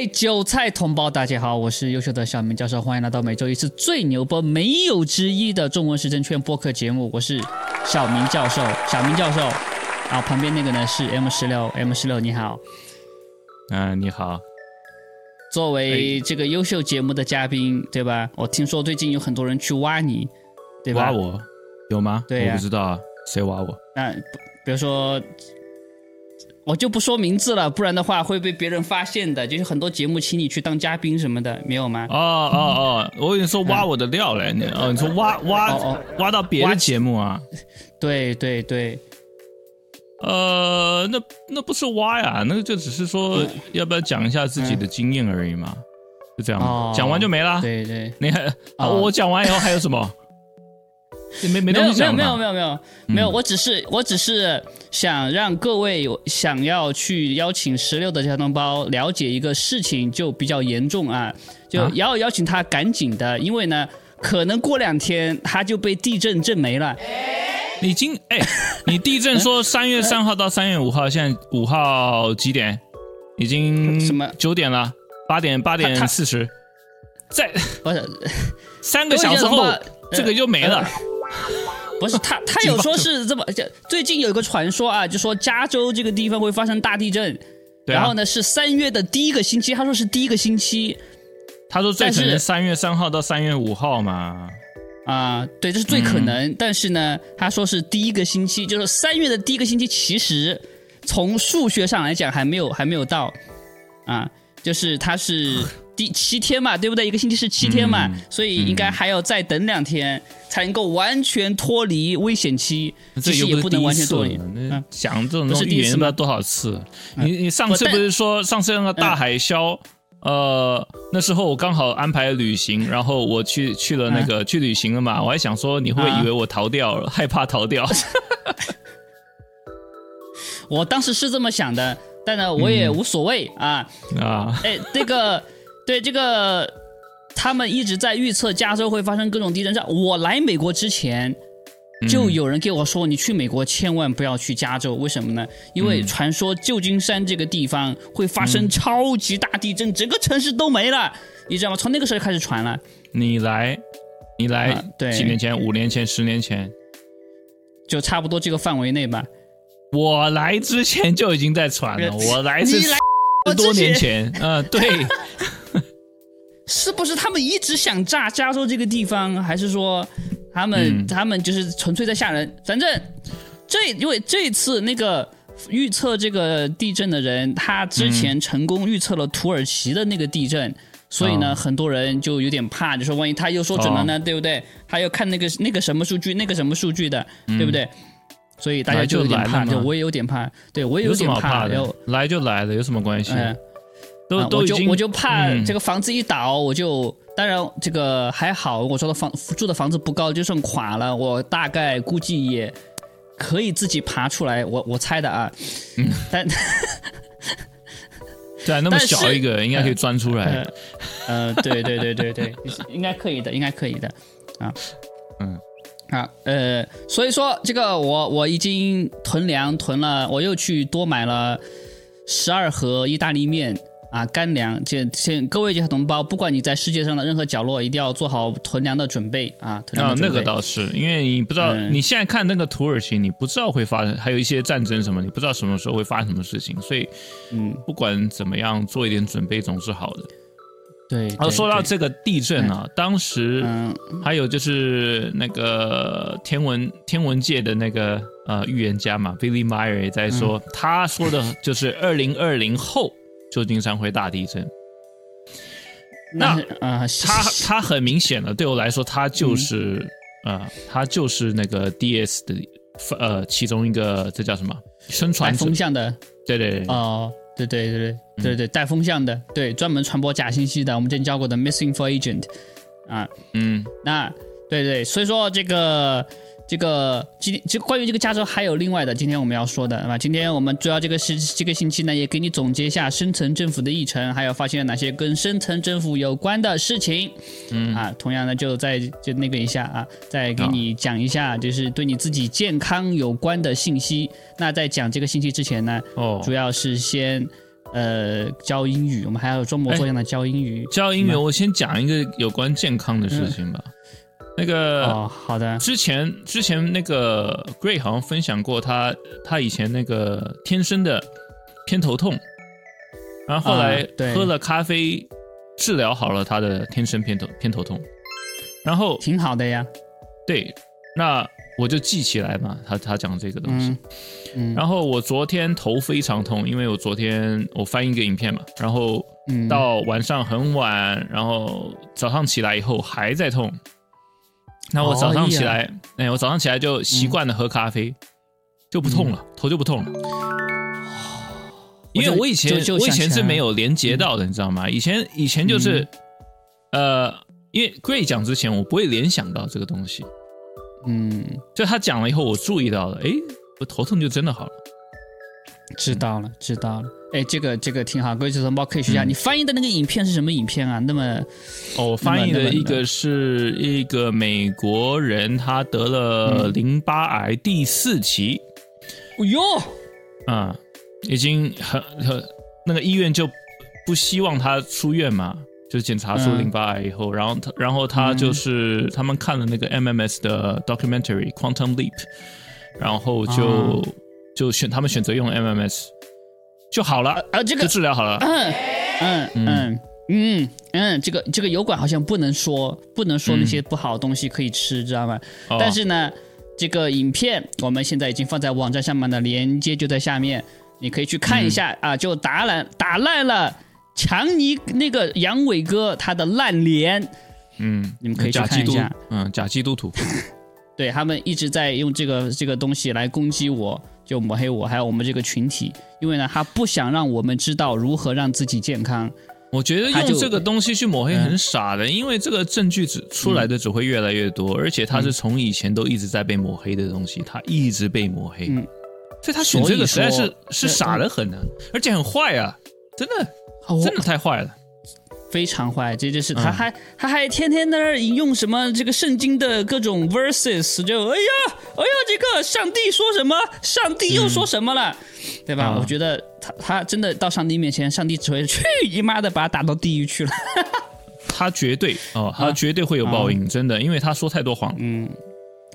位韭菜同胞，大家好，我是优秀的小明教授，欢迎来到每周一次最牛波没有之一的中文时政圈播客节目，我是小明教授，小明教授，啊，旁边那个呢是 M 十六，M 十六你好，嗯，你好，作为这个优秀节目的嘉宾，对吧？我听说最近有很多人去挖你，对吧？挖我有吗？对呀我不知道啊，谁挖我？那比比如说，我就不说名字了，不然的话会被别人发现的。就是很多节目请你去当嘉宾什么的，没有吗？哦哦哦，我跟你说挖我的料嘞，你哦，你说挖挖哦哦挖到别的节目啊？对对对，呃，那那不是挖呀，那个就只是说要不要讲一下自己的经验而已嘛，就这样哦，讲完就没了。对对。你还我讲完以后还有什么？你没没没有没有没有没有没有没有，我只是我只是想让各位有想要去邀请十六的交通包了解一个事情，就比较严重啊，就啊？要邀请他赶紧的，因为呢，可能过两天他就被地震震没了。你今哎，你地震说三月三号到三月五号，现在五号几点？已经什么？九点了，八点八点四十，在不是 三个小时后这个就没了。不是他他有说是这么，就最近有一个传说啊，就说加州这个地方会发生大地震，对啊然后呢是三月的第一个星期，他说是第一个星期。他说最可能三月三号到三月五号嘛。啊、对，这是最可能。但是呢，他说是第一个星期，就是三月的第一个星期，其实从数学上来讲还没有还没有到啊，就是他是第七天嘛，对不对？一个星期是七天嘛，嗯所以应该还要再等两天才能够完全脱离危险期，这其实也不能完全脱离了。那嗯讲这种不是第一次吗预言不知道多少次。你你上次不是说上次那个大海啸？呃，那时候我刚好安排旅行，然后我去去了那个去旅行了嘛，我还想说你会不会以为我逃掉了，害怕逃掉。我当时是这么想的，但呢，我也无所谓啊。啊，哎，这个对这个，他们一直在预测加州会发生各种地震。在我来美国之前，就有人给我说，你去美国千万不要去加州，为什么呢？因为传说旧金山这个地方会发生超级大地震，整个城市都没了，你知道吗？从那个时候开始传了，你来，你来啊对几年前、五年前、十年前，就差不多这个范围内吧。我来之前就已经在传了。呃我来是多年之前，嗯，对，是不是他们一直想炸加州这个地方，还是说他们、嗯他们就是纯粹在吓人？反正这因为这次那个预测这个地震的人，他之前成功预测了土耳其的那个地震。所以呢，哦很多人就有点怕，就说万一他又说准了呢，对不对？他要看那个那个什么数据，那个什么数据的，对不对？所以大家就有点怕，我也有点怕，对我也有点怕的？来就来了，有什么关系？嗯，都啊都已经我就我就怕嗯这个房子一倒，我就当然这个还好，我说的房住的房子不高，就算垮了，我大概估计也可以自己爬出来。我我猜的啊，嗯但 对啊，那么小一个应该可以钻出来呃。呃，对对对对对，应该可以的，应该可以的啊。嗯。啊，呃，所以说这个我我已经囤粮囤了，我又去多买了十二盒意大利面啊，干粮。这请各位小同胞，不管你在世界上的任何角落，一定要做好囤粮的准备啊，囤粮啊，那的准备。个倒是，因为你不知道，嗯你现在看那个土耳其，你不知道会发生，还有一些战争什么，你不知道什么时候会发生什么事情，所以嗯，不管怎么样，做一点准备总是好的。对。然后对对说到这个地震啊，当时嗯还有就是那个天文天文界的那个呃预言家嘛，Billy Meyer 也在说，嗯他说的就是二零二零后旧金山会大地震。那那啊，他他很明显的，对我来说，他就是嗯。呃，他就是那个 DS 的呃其中一个，这叫什么？宣带传者。风？向的。对对对，哦，对对对对嗯。对对，带风向的，对，专门传播假信息的，我们之前教过的 missing for agent，啊，嗯。那对对，所以说这个这个今这关于这个加州还有另外的，今天我们要说的啊，今天我们主要这个是这个星期呢，也给你总结一下深层政府的议程，还有发现了哪些跟深层政府有关的事情。嗯啊，同样呢，就再就那个一下啊，再给你讲一下，就是对你自己健康有关的信息。那在讲这个信息之前呢，哦主要是先呃教英语，我们还要装模作样的教英语。教英语，我先讲一个有关健康的事情吧。那个哦，好的，之前之前那个 Gray 好像分享过他他以前那个天生的偏头痛，然后后来喝了咖啡治疗好了他的天生偏头偏头痛，然后挺好的呀。对，那我就记起来嘛，他他讲这个东西。嗯嗯，然后我昨天头非常痛，因为我昨天我翻一个影片嘛，然后嗯到晚上很晚，然后早上起来以后还在痛。那我早上起来，哎，我早上起来就习惯了喝咖啡，就不痛了，头就不痛了。因为我以前我以前是没有连接到的，你知道吗？以前以前就是，呃，因为 Gray 讲之前，我不会联想到这个东西，嗯，就他讲了以后，我注意到了，哎，我头痛就真的好了。知道了，知道了。哎，这个这个挺好，各位同胞可以学一下。嗯。你翻译的那个影片是什么影片啊？那么哦，我翻译的一个是一个美国人，他得了嗯。淋巴癌第四期，哦哟，啊、已经很很那个医院就不希望他出院嘛，就检查出嗯。淋巴癌以后，然后他然后他就是、他们看了那个 MMS 的 documentary Quantum Leap，然后就、啊就选他们选择用 MMS 就好了，啊，这个就治疗好了。嗯嗯嗯。嗯嗯，这个这个油管好像不能说不能说那些不好的东西可以吃，知道吗？哦。但是呢，这个影片我们现在已经放在网站上面的链接就在下面，你可以去看一下、啊，就打烂打烂了强尼那个杨伟哥他的烂脸，嗯，你们可以看一下，嗯，假基督徒。对他们一直在用这个这个东西来攻击我，就抹黑我，还有我们这个群体，因为呢，他不想让我们知道如何让自己健康。我觉得用这个东西去抹黑很傻的，因为这个证据只出来的只会越来越多，而且他是从以前都一直在被抹黑的东西，他一直被抹黑，嗯。所以他选这个实在是是傻的很啊，而且很坏啊，真的哦真的太坏了。非常坏，这就是他嗯。还、他还天天在那儿引用什么这个圣经的各种 verses，就哎呀哎呀，这个上帝说什么，上帝又说什么了，对吧？啊。我觉得他他真的到上帝面前，上帝只会去你妈的把他打到地狱去了。他绝对哦，他绝对会有报应，真的，因为他说太多谎，嗯，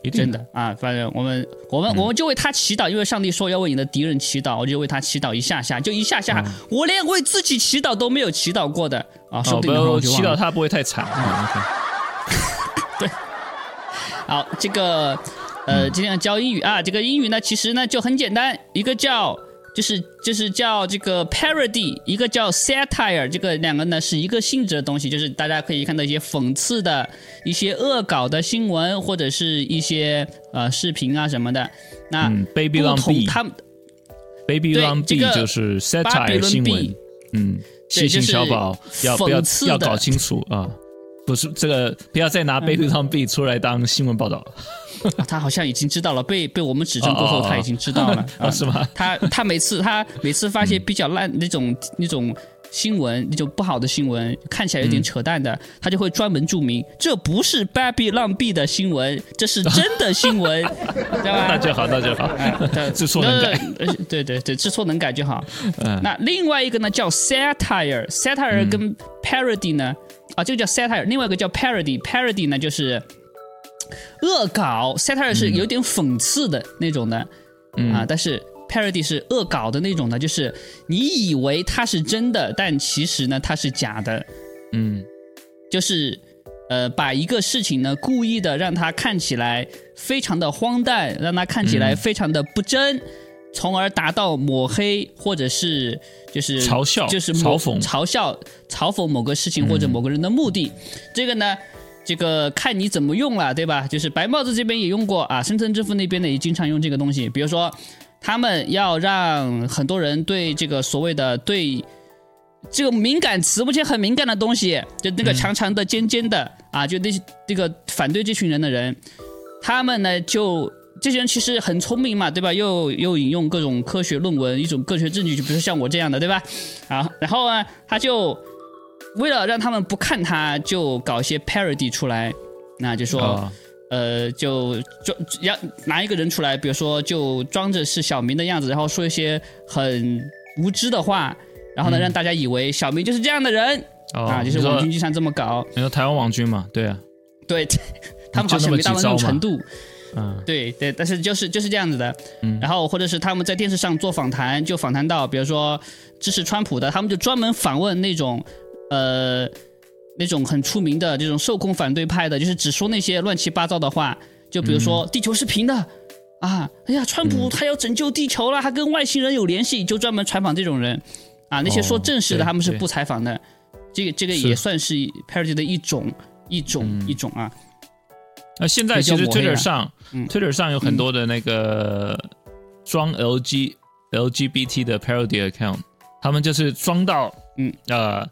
一定真的啊，反正我们我们、我们就为他祈祷，因为上帝说要为你的敌人祈祷，我就为他祈祷一下下，就一下下，我连为自己祈祷都没有祈祷过的。啊，说哦，不不定等会儿要祈祷他不会太惨。嗯，OK。好，这个呃，今天要教英语。啊，这个英语呢，其实呢就很简单，一个叫就是就是叫这个 parody，一个叫 satire，这个两个呢是一个性质的东西，就是大家可以看到一些讽刺的、一些恶搞的新闻，或者是一些呃视频啊什么的。那嗯，Baby 不 Long 同 B 他们 Baby 对 Long 这 B 个就是 satire 新闻，嗯，细心小宝要不要要搞清楚啊？不是这个，不要再拿 Baby B 出来当新闻报道了。啊他好像已经知道了，被被我们指证过后，他已经知道了，哦是吗？他他每次他每次发一些比较烂那种那种新闻，那种不好的新闻，看起来有点扯淡的，他就会专门注明这不是 Baby 浪 B 的新闻，这是真的新闻，对吧？那就好，那就好，对知错能改。呃对对对，知错能改就好。嗯那另外一个呢叫 satire，satire 跟 parody 呢，啊，这个叫 satire，另外一个叫 parody，parody 呢就是恶搞，satire 是有点讽刺的那种的，嗯。啊，但是 parody 是恶搞的那种的，就是你以为它是真的，但其实呢它是假的，嗯。就是呃把一个事情呢故意的让它看起来非常的荒诞，让它看起来非常的不真。从而达到抹黑或者是就是嘲笑就是嘲讽。嘲笑嘲讽某个事情或者某个人的目的，这个呢，这个看你怎么用了，对吧？就是白帽子这边也用过啊，深圳支付那边呢也经常用这个东西，比如说他们要让很多人对这个所谓的对这个敏感词，目前很敏感的东西，就那个长长的、尖尖的、啊，就那些这个反对这群人的人，他们呢就这些人其实很聪明嘛，对吧？又又引用各种科学论文、一种科学证据，就比如说像我这样的，对吧？啊，然后呢，他就为了让他们不看他，就搞一些 parody 出来，那就说。啊呃，就装要拿一个人出来，比如说就装着是小明的样子，然后说一些很无知的话，然后呢，让大家以为小明就是这样的人啊，就是网军经常这么搞。你说台湾网军嘛？对啊，对，他们好像没到那种程度。嗯，对对，但是就是就是这样子的。嗯，然后或者是他们在电视上做访谈，就访谈到，比如说支持川普的，他们就专门访问那种呃那种很出名的这种受控反对派的，就是只说那些乱七八糟的话，就比如说地球是平的啊，哎呀，川普他要拯救地球了，他跟外星人有联系，就专门采访这种人。啊。那些说正事的他们是不采访的，这个这个也算是 parody 的一种一种一种啊。那现在其实 Twitter 上，Twitter 上有很多的那个装 LG LGBT 的 parody account，他们就是装到，嗯呃，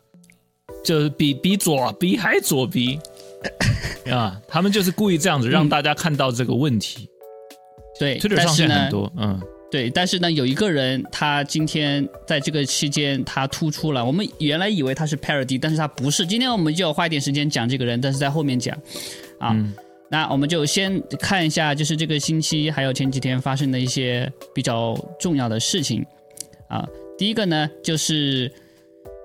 就是比比左比还左比 啊，他们就是故意这样子让大家看到这个问题。对，Twitter 上现在很多，嗯，对，但是呢，有一个人他今天在这个期间他突出了，我们原来以为他是 parody，但是他不是。今天我们就要花一点时间讲这个人，但是在后面讲啊。那我们就先看一下，就是这个星期还有前几天发生的一些比较重要的事情啊。第一个呢，就是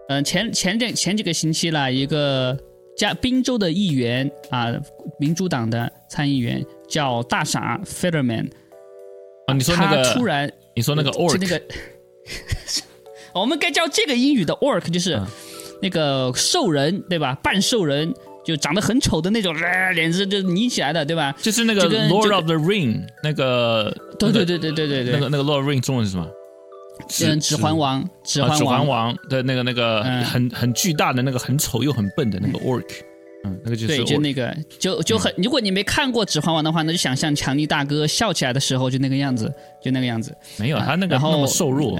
嗯前前两前几个星期了，一个加宾州的议员啊，民主党的参议员叫大傻 Federman 啊，你说那个突然你说那个 orc 那个，我们该叫这个英语的 orc 就是那个兽人对吧？半兽人。就长得很丑的那种，脸子就拧起来的，对吧？就是那个 Lord of the Ring 那个，对对对对对对对，那个那个 Lord of the Ring 中文是什么？嗯，指环王，指环王的那个那个很很巨大的那个很丑又很笨的那个 Orc，嗯，那个就是对，就那个就就很，如果你没看过指环王的话，那就想象强尼大哥笑起来的时候就那个样子，就那个样子。没有他那个那么瘦弱。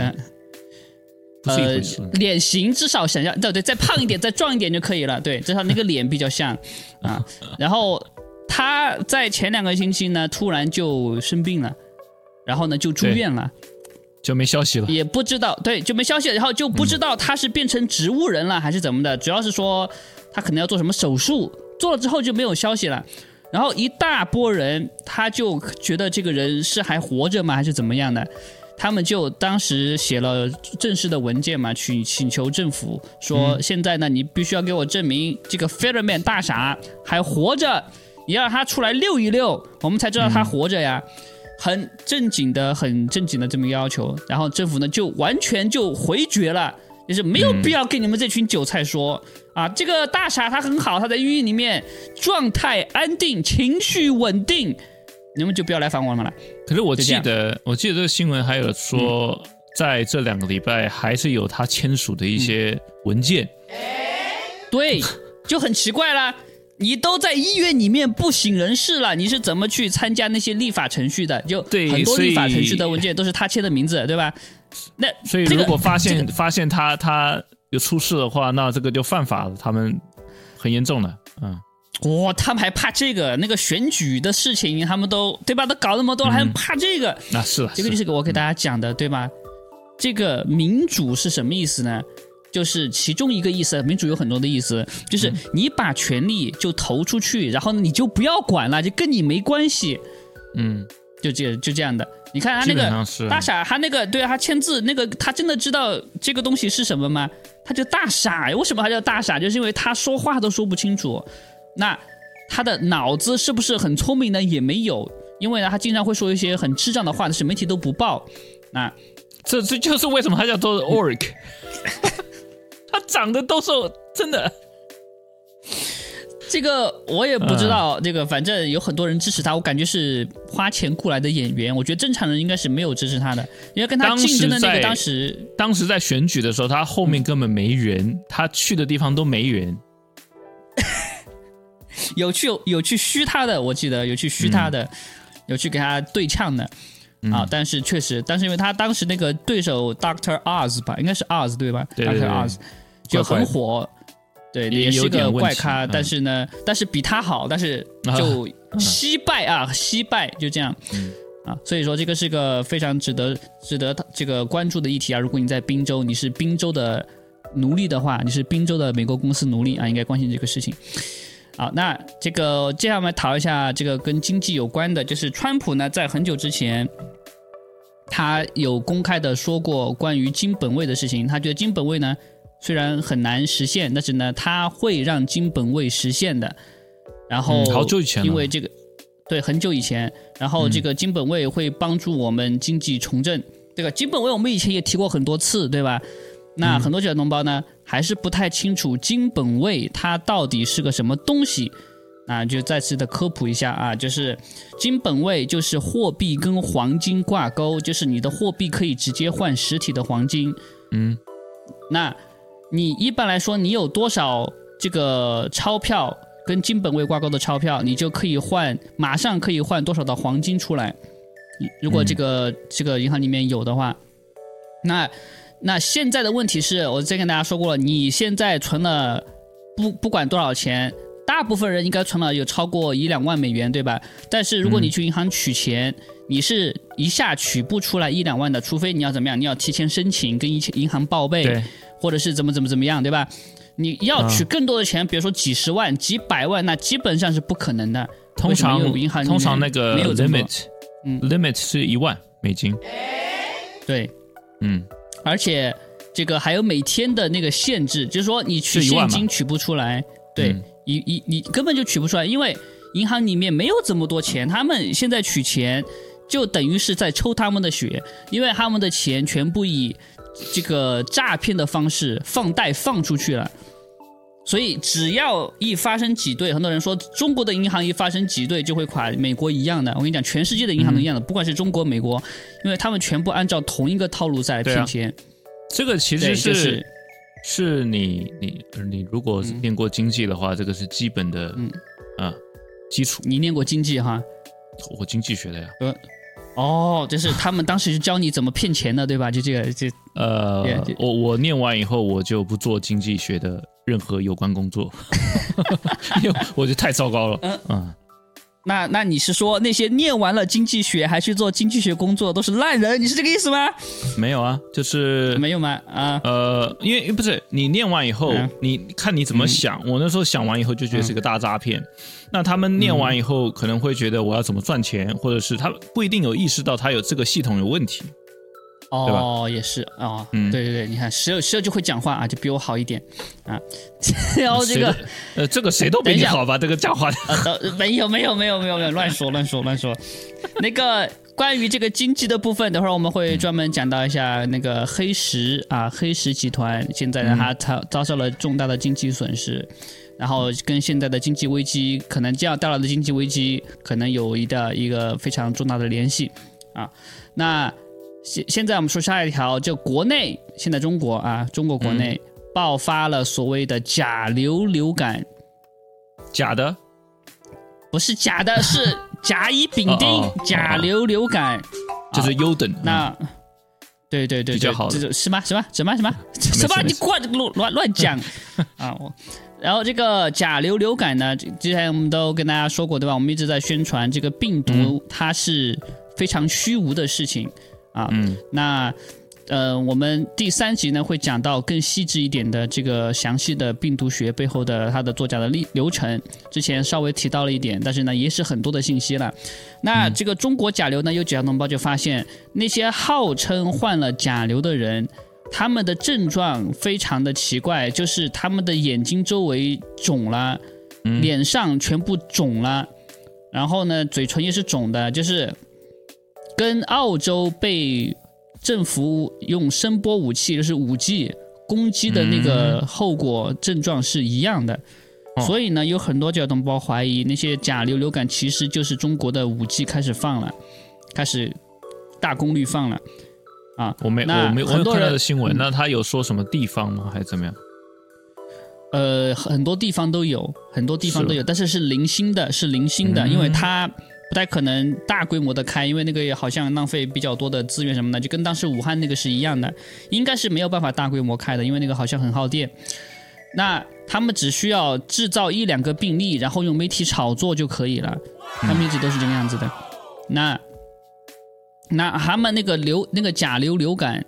呃，脸型至少想要对对，再胖一点，再壮一点就可以了。对，至少那个脸比较像啊。然后他在前两个星期呢，突然就生病了，然后呢就住院了，就没消息了。也不知道，对，就没消息。然后就不知道他是变成植物人了还是怎么的。主要是说他可能要做什么手术，做了之后就没有消息了。然后一大波人他就觉得这个人是还活着吗，还是怎么样的？他们就当时写了正式的文件嘛，去请求政府说，现在呢，你必须要给我证明这个 Fairman 大傻还活着，你要他出来溜一溜，我们才知道他活着呀。很正经的、很正经的这么要求，然后政府呢就完全就回绝了，就是没有必要跟你们这群韭菜说啊，这个大傻他很好，他在医院里面状态安定，情绪稳定。你们就不要来烦我们了。可是我记得，我记得这个新闻还有说，在这两个礼拜还是有他签署的一些文件。对，就很奇怪啦。你都在医院里面不省人事了，你是怎么去参加那些立法程序的？就很多立法程序的文件都是他签的名字，对吧？那所以如果发现发现他他有出事的话，那这个就犯法了，他们很严重的，嗯。哇，他们还怕这个那个选举的事情，他们都对吧？都搞那么多了，还怕这个？那是这个就是我给大家讲的，对吧？这个民主是什么意思呢？就是其中一个意思，民主有很多的意思，就是你把权力就投出去，然后你就不要管了，就跟你没关系。嗯，就这就这样的。你看他那个大傻，他那个对啊，他签字那个，他真的知道这个东西是什么吗？他就大傻，为什么他叫大傻？就是因为他说话都说不清楚。那他的脑子是不是很聪明呢？也没有，因为呢，他经常会说一些很智障的话，但是媒体都不报。那这这就是为什么他叫做 orc，他长得都是真的。这个我也不知道，这个反正有很多人支持他，我感觉是花钱雇来的演员。我觉得正常人应该是没有支持他的，因为跟他竞争的那个当时当时在选举的时候，他后面根本没人，他去的地方都没人。有去有去虚他的，我记得有去虚他的，有去给他对呛的啊。但是确实，但是因为他当时那个对手 Doctor Oz 吧，应该是 Oz 对吧？Doctor Oz 就很火，对，也是个怪咖。但是呢，但是比他好，但是就 惜败啊，惜败就这样啊。所以说这个是个非常值得值得这个关注的议题啊。如果你在滨州，你是滨州的奴隶的话，你是滨州的美国公司奴隶啊，应该关心这个事情。好，那这个接下来我们讨一下这个跟经济有关的，就是川普呢，在很久之前，他有公开的说过关于金本位的事情。他觉得金本位呢虽然很难实现，但是呢他会让金本位实现的。然后好久以前，因为这个对很久以前，然后这个金本位会帮助我们经济重振。这个金本位我们以前也提过很多次，对吧？那很多小同胞呢还是不太清楚金本位它到底是个什么东西。啊，就再次的科普一下啊，就是金本位就是货币跟黄金挂钩，就是你的货币可以直接换实体的黄金。嗯，那你一般来说你有多少这个钞票跟金本位挂钩的钞票，你就可以换，马上可以换多少的黄金出来。如果这个这个银行里面有的话，那那现在的问题是我之前跟大家说过了，你现在存了不不管多少钱。大部分人应该存了有超过一两万美元，对吧？但是如果你去银行取钱，你是一下取不出来一两万的，除非你要怎么样，你要提前申请跟银银行报备，或者是怎么怎么怎么样，对吧？你要取更多的钱，比如说几十万、几百万，那基本上是不可能的。通常银行通常那个没有 limit，嗯，limit 是一万美金。对，嗯，而且这个还有每天的那个限制，就是说你取现金取不出来，对。你你你根本就取不出来，因为银行里面没有这么多钱，他们现在取钱就等于是在抽他们的血，因为他们的钱全部以这个诈骗的方式放贷放出去了，所以只要一发生挤兑，很多人说中国的银行一发生挤兑就会垮，美国一样的，我跟你讲，全世界的银行都一样的，不管是中国、美国，因为他们全部按照同一个套路在骗钱。这个其实是。是你你你如果念过经济的话，这个是基本的，嗯啊，基础。你念过经济哈？我经济学的呀。呃，哦，就是他们当时就教你怎么骗钱的，对吧？就这个，就呃，我我念完以后，我就不做经济学的任何有关工作，因为我觉得太糟糕了。嗯。那那你是说那些念完了经济学还去做经济学工作都是烂人？你是这个意思吗？没有啊，就是没有吗？啊，呃，因为不是你念完以后，你看你怎么想。我那时候想完以后就觉得是个大诈骗。那他们念完以后可能会觉得我要怎么赚钱，或者是他不一定有意识到他有这个系统有问题。哦，也是啊，对对对，你看十二十二就会讲话啊，就比我好一点啊。然后这个呃，这个谁都比你好吧？这个讲话呃，没有没有没有没有没有乱说乱说乱说。那个关于这个经济的部分，等会儿我们会专门讲到一下那个黑石啊，黑石集团现在呢，它遭遭受了重大的经济损失，然后跟现在的经济危机可能将要带来的经济危机可能有一的一个非常重大的联系啊。那现现在我们说下一条，就国内现在中国啊，中国国内爆发了所谓的甲流流感，假的，不是假的，是 甲乙丙丁甲流流感，就是优等。那对对对，比较好，这是什么什么什么什么什么？你乱乱乱讲 啊！我然后这个甲流流感呢，之前我们都跟大家说过对吧？我们一直在宣传这个病毒，它是非常虚无的事情。啊，嗯，那，呃，我们第三集呢会讲到更细致一点的这个详细的病毒学背后的它的作假的历流程。之前稍微提到了一点，但是呢也是很多的信息了。那这个中国甲流呢，有几条同胞就发现那些号称患了甲流的人，他们的症状非常的奇怪，就是他们的眼睛周围肿了，脸上全部肿了，然后呢嘴唇也是肿的，就是。跟澳洲被政府用声波武器，就是五 G 攻击的那个后果症状是一样的，所以呢，有很多交通包怀疑那些甲流流感其实就是中国的五 G 开始放了，开始大功率放了啊！我没我没我看到的新闻，那他有说什么地方吗？还是怎么样？呃，很多地方都有，很多地方都有，但是是零星的，是零星的，因为它。不太可能大规模的开，因为那个也好像浪费比较多的资源什么的，就跟当时武汉那个是一样的，应该是没有办法大规模开的，因为那个好像很耗电。那他们只需要制造一两个病例，然后用媒体炒作就可以了，他们一直都是这个样子的。那那他们那个流那个甲流流感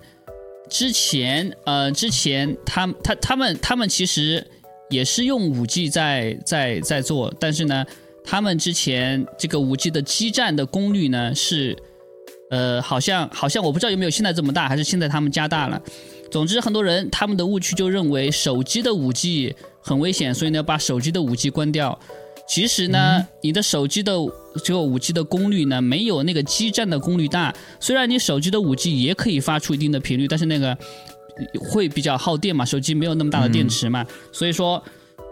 之前，呃，之前他他他们他们其实也是用五 G 在在在做，但是呢。他们之前这个五 G 的基站的功率呢是呃，好像好像我不知道有没有现在这么大，还是现在他们加大了。总之，很多人他们的误区就认为手机的五 G 很危险，所以呢把手机的五 G 关掉。其实呢，你的手机的这个五 G 的功率呢，没有那个基站的功率大。虽然你手机的五 G 也可以发出一定的频率，但是那个会比较耗电嘛，手机没有那么大的电池嘛。所以说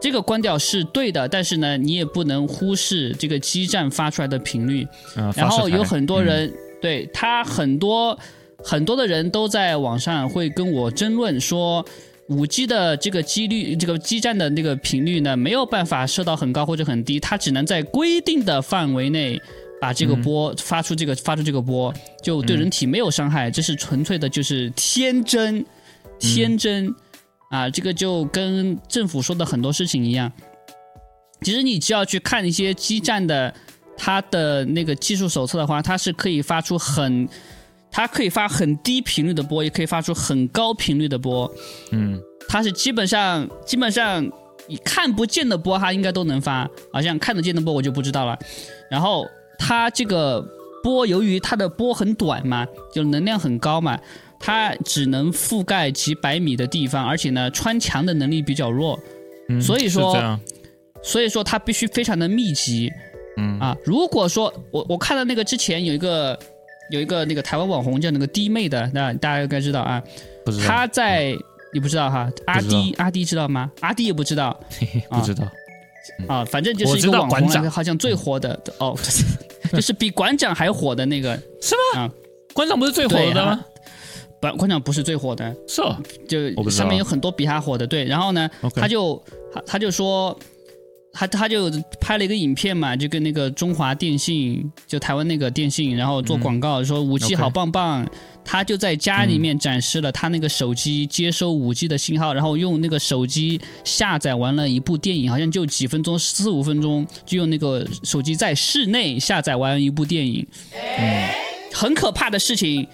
这个关掉是对的，但是呢，你也不能忽视这个基站发出来的频率。然后有很多人对他很多很多的人都在网上会跟我争论说。五 G 的这个几率，这个基站的那个频率呢，没有办法设到很高或者很低，它只能在规定的范围内把这个波发出，这个发出这个波，就对人体没有伤害，这是纯粹的就是天真，天真啊！这个就跟政府说的很多事情一样，其实你只要去看一些基站的它的那个技术手册的话，它是可以发出很。它可以发很低频率的波，也可以发出很高频率的波。嗯，它是基本上基本上你看不见的波，它应该都能发。好像看得见的波我就不知道了。然后它这个波，由于它的波很短嘛，就能量很高嘛，它只能覆盖几百米的地方，而且呢，穿墙的能力比较弱。嗯，所以说，所以说它必须非常的密集。嗯啊，如果说我我看到那个之前有一个。有一个那个台湾网红叫那个弟妹的，那大家应该知道啊。不知道。他在你不知道哈？阿迪阿迪知道吗？阿迪也不知道。不知道。啊，反正就是一个网红，好像最火的哦，就是比馆长还火的那个。是吗？啊，馆长不是最火的吗？馆馆长不是最火的。是。就上面有很多比他火的，对。然后呢，他就他他就说。他他就拍了一个影片嘛，就跟那个中华电信，就台湾那个电信，然后做广告说五 G 好棒棒。他就在家里面展示了他那个手机接收五 G 的信号，然后用那个手机下载完了一部电影，好像就几分钟四五分钟，就用那个手机在室内下载完一部电影。嗯，很可怕的事情，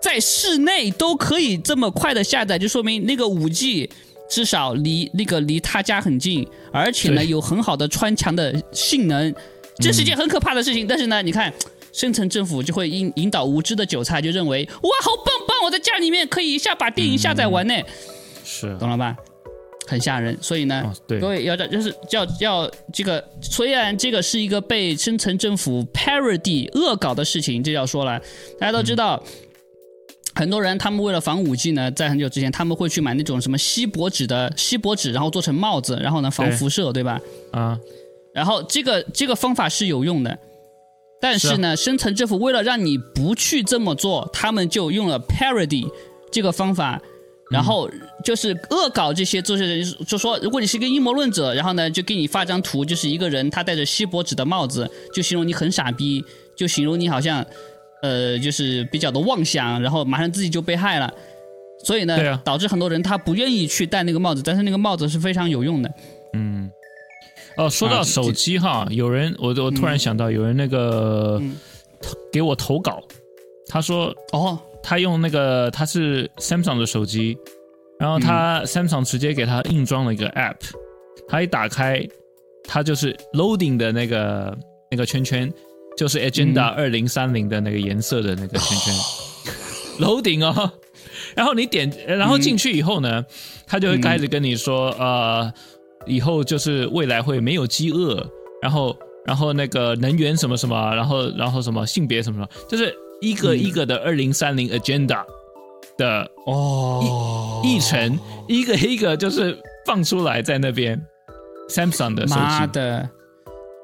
在室内都可以这么快的下载，就说明那个五 G。至少离那个离他家很近，而且呢有很好的穿墙的性能，这是件很可怕的事情。但是呢，你看，深层政府就会引引导无知的韭菜，就认为哇，好棒棒，我在家里面可以一下把电影下载完呢，是，懂了吧？很吓人。所以呢，对各位要就是要要这个，虽然这个是一个被深层政府 parody 恶搞的事情，这要说了，大家都知道。很多人他们为了防五 G 呢，在很久之前他们会去买那种什么锡箔纸的锡箔纸，然后做成帽子，然后呢防辐射，对吧？啊，然后这个这个方法是有用的，但是呢，深层政府为了让你不去这么做，他们就用了 parody 这个方法，然后就是恶搞这些做些人，就说如果你是一个阴谋论者，然后呢就给你发张图，就是一个人他戴着锡箔纸的帽子，就形容你很傻逼，就形容你好像。呃，就是比较的妄想，然后马上自己就被害了，所以呢，导致很多人他不愿意去戴那个帽子，但是那个帽子是非常有用的。嗯，哦，说到手机哈，有人我我突然想到，有人那个给我投稿，他说哦，他用那个他是 Samsung 的手机，然后他 Samsung 直接给他硬装了一个 App，他一打开，他就是 Loading 的那个那个圈圈。就是 Agenda 二零三零的那个颜色的那个圈圈，楼顶哦。然后你点，然后进去以后呢，他就会开始跟你说，呃，以后就是未来会没有饥饿，然后，然后那个能源什么什么，然后，然后什么性别什么什么，就是一个一个的二零三零 Agenda 的哦。议程，一个一个就是放出来在那边，Samsung 的手机。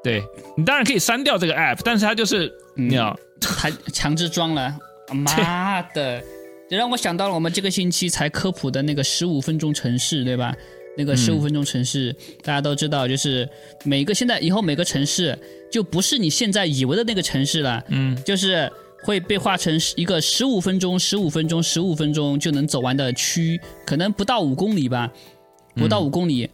对你当然可以删掉这个 app，但是它就是你要它强制装了，妈的，这让我想到了我们这个星期才科普的那个十五分钟城市，对吧？那个十五分钟城市，大家都知道，就是每个现在以后每个城市就不是你现在以为的那个城市了，嗯，就是会被划成一个十五分钟、十五分钟、十五分钟就能走完的区，可能不到五公里吧，不到五公里。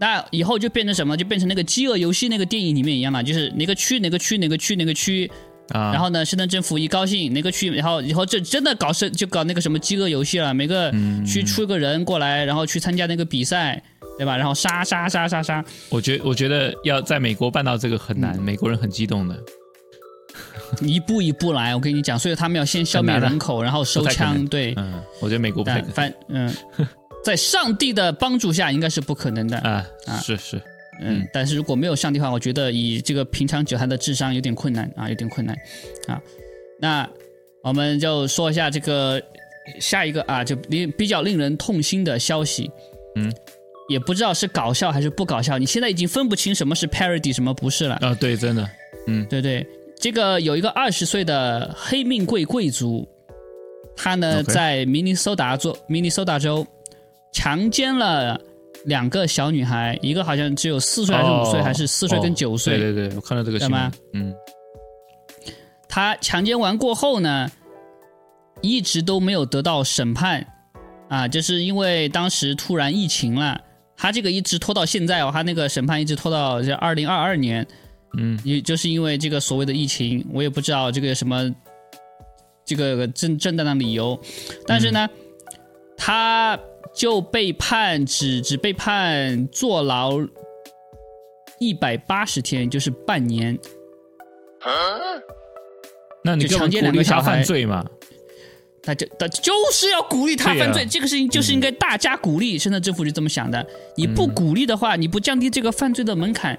那以后就变成什么？就变成那个饥饿游戏那个电影里面一样了，就是哪个区哪个区哪个区哪个区啊，然后呢，深圳政府一高兴哪个区，然后以后这真的搞生就搞那个什么饥饿游戏了，每个区出一个人过来，然后去参加那个比赛，对吧？然后杀杀杀杀杀。我觉我觉得要在美国办到这个很难，美国人很激动的。一步一步来，我跟你讲，所以他们要先消灭人口，然后收枪。对，嗯，我觉得美国不太反嗯，在上帝的帮助下，应该是不可能的。啊啊，是是，嗯，但是如果没有上帝的话，我觉得以这个平常九孩的智商有点困难啊，有点困难啊。那我们就说一下这个下一个啊，就比比较令人痛心的消息，嗯。也不知道是搞笑还是不搞笑，你现在已经分不清什么是 parody，什么不是了。啊！对，真的，嗯，对对，这个有一个二十岁的黑命贵贵族，他呢在明尼苏达州，明尼苏达州强奸了两个小女孩，一个好像只有四岁还是五岁，还是四岁跟九岁？对对对，我看到这个新闻，嗯，他强奸完过后呢，一直都没有得到审判，啊，就是因为当时突然疫情了。他这个一直拖到现在哦，他那个审判一直拖到这二零二二年，嗯，也就是因为这个所谓的疫情，我也不知道这个什么这个正正当的理由，但是呢，他就被判只只被判坐牢一百八十天，就是半年。那你强奸两个小孩犯罪嘛？他就他就是要鼓励他犯罪，这个事情就是应该大家鼓励。现在政府就这么想的，你不鼓励的话，你不降低这个犯罪的门槛，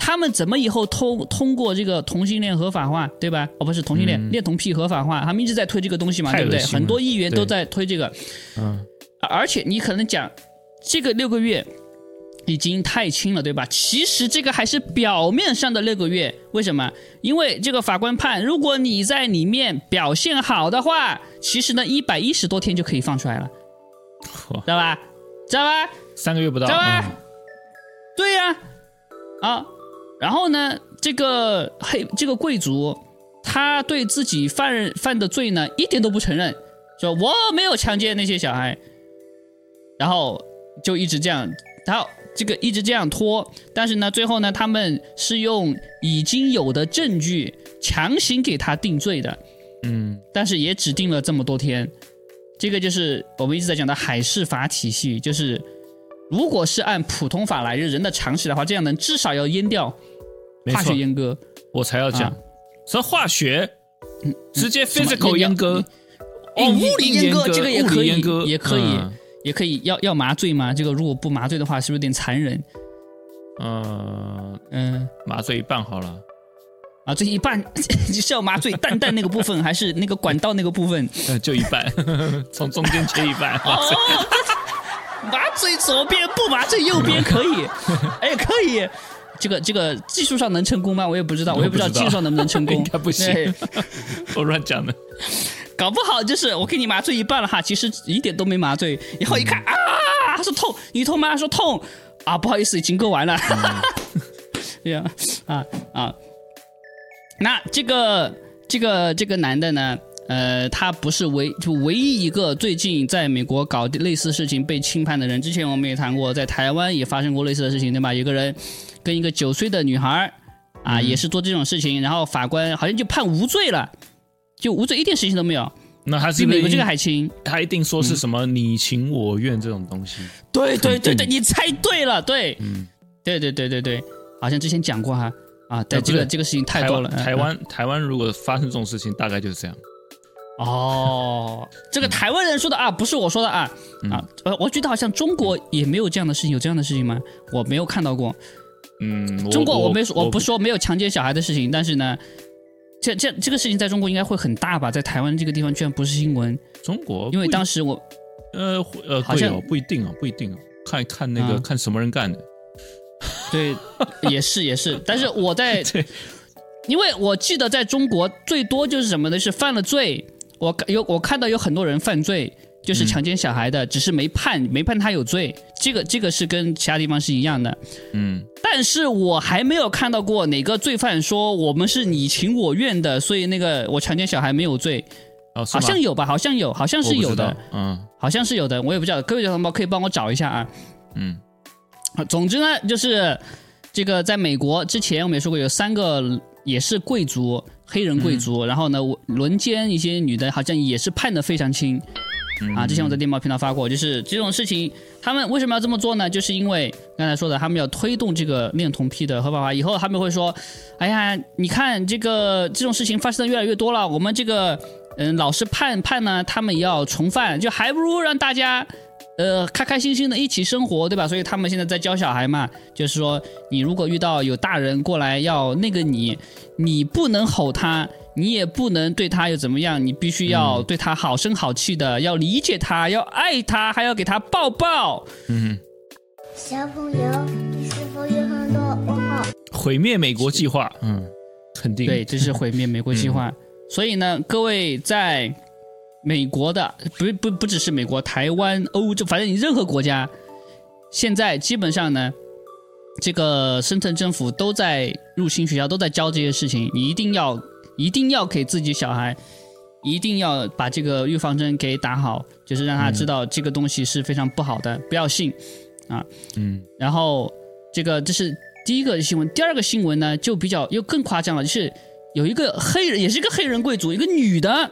他们怎么以后通通过这个同性恋合法化，对吧？哦，不是同性恋，恋童癖合法化，他们一直在推这个东西嘛，对不对？很多议员都在推这个，嗯，而且你可能讲这个六个月。已经太轻了，对吧？其实这个还是表面上的六个月，为什么？因为这个法官判，如果你在里面表现好的话，其实呢一百一十多天就可以放出来了，知道吧？知道吧？三个月不到，知道吧？对呀，啊，然后呢，这个黑这个贵族，他对自己犯犯的罪呢一点都不承认，说我没有强奸那些小孩，然后就一直这样，然后。这个一直这样拖，但是呢，最后呢，他们是用已经有的证据强行给他定罪的，嗯，但是也只定了这么多天。这个就是我们一直在讲的海事法体系，就是如果是按普通法来就人的常识的话，这样能至少要阉掉，化学阉割。我才要讲，说化学，直接 physical 阉割，哦，物理阉割，这个也可以，也可以。也可以要要麻醉吗？这个如果不麻醉的话，是不是有点残忍？嗯嗯，麻醉一半好了。啊，这一半 是要麻醉蛋蛋那个部分，还是那个管道那个部分？呃，就一半，从中间切一半。哦，麻醉左边不麻醉右边可以？哎，可以。这个这个技术上能成功吗？我也不知道，我也不知道技术上能不能成功。应该不行，我乱讲的。搞不好就是我给你麻醉一半了哈，其实一点都没麻醉。然后一看啊，他说痛，你痛吗？他说痛啊，不好意思，已经割完了。对呀，啊啊，那这个这个这个男的呢，呃，他不是唯就唯一一个最近在美国搞类似事情被轻判的人。之前我们也谈过，在台湾也发生过类似的事情，对吧？有个人跟一个九岁的女孩啊，也是做这种事情，然后法官好像就判无罪了。就无罪，一点事情都没有。那还是比美国这个还轻。他一定说是什么你情我愿这种东西。对对对对，你猜对了，对，嗯，对对对对对，好像之前讲过哈啊，对这个这个事情太多了。台湾台湾如果发生这种事情，大概就是这样。哦，这个台湾人说的啊，不是我说的啊啊，呃，我觉得好像中国也没有这样的事情，有这样的事情吗？我没有看到过。嗯，中国我没说，我不说没有强奸小孩的事情，但是呢。这这这个事情在中国应该会很大吧？在台湾这个地方居然不是新闻。中国，因为当时我，呃呃，好像不一定啊，不一定啊，看看那个看什么人干的。对，也是也是，但是我在，因为我记得在中国最多就是什么呢？是犯了罪，我有我看到有很多人犯罪。就是强奸小孩的，只是没判，没判他有罪。这个，这个是跟其他地方是一样的。嗯，但是我还没有看到过哪个罪犯说我们是你情我愿的，所以那个我强奸小孩没有罪。哦，好像有吧？好像有，好像是有的。嗯，好像是有的，我也不知道。各位小同胞可以帮我找一下啊。嗯，总之呢，就是这个在美国之前我们也说过，有三个也是贵族，黑人贵族，然后呢轮奸一些女的，好像也是判的非常轻。啊，之前我在电报频道发过，就是这种事情，他们为什么要这么做呢？就是因为刚才说的，他们要推动这个恋童癖的合法化。以后他们会说，哎呀，你看这个这种事情发生的越来越多了，我们这个嗯老是判判呢，他们也要重犯，就还不如让大家呃开开心心的一起生活，对吧？所以他们现在在教小孩嘛，就是说，你如果遇到有大人过来要那个你，你不能吼他。你也不能对他又怎么样？你必须要对他好声好气的，要理解他，要爱他，还要给他抱抱。嗯。小朋友，你是否有很多问号？毁灭美国计划，嗯，肯定。对，这是毁灭美国计划。所以呢，各位在美国的，不不不只是美国，台湾、欧洲，反正你任何国家，现在基本上呢，这个深圳政府都在入新学校，都在教这些事情，你一定要。一定要给自己小孩，一定要把这个预防针给打好，就是让他知道这个东西是非常不好的，不要信啊。嗯。然后这个这是第一个新闻，第二个新闻呢就比较又更夸张了，就是有一个黑人，也是一个黑人贵族，一个女的，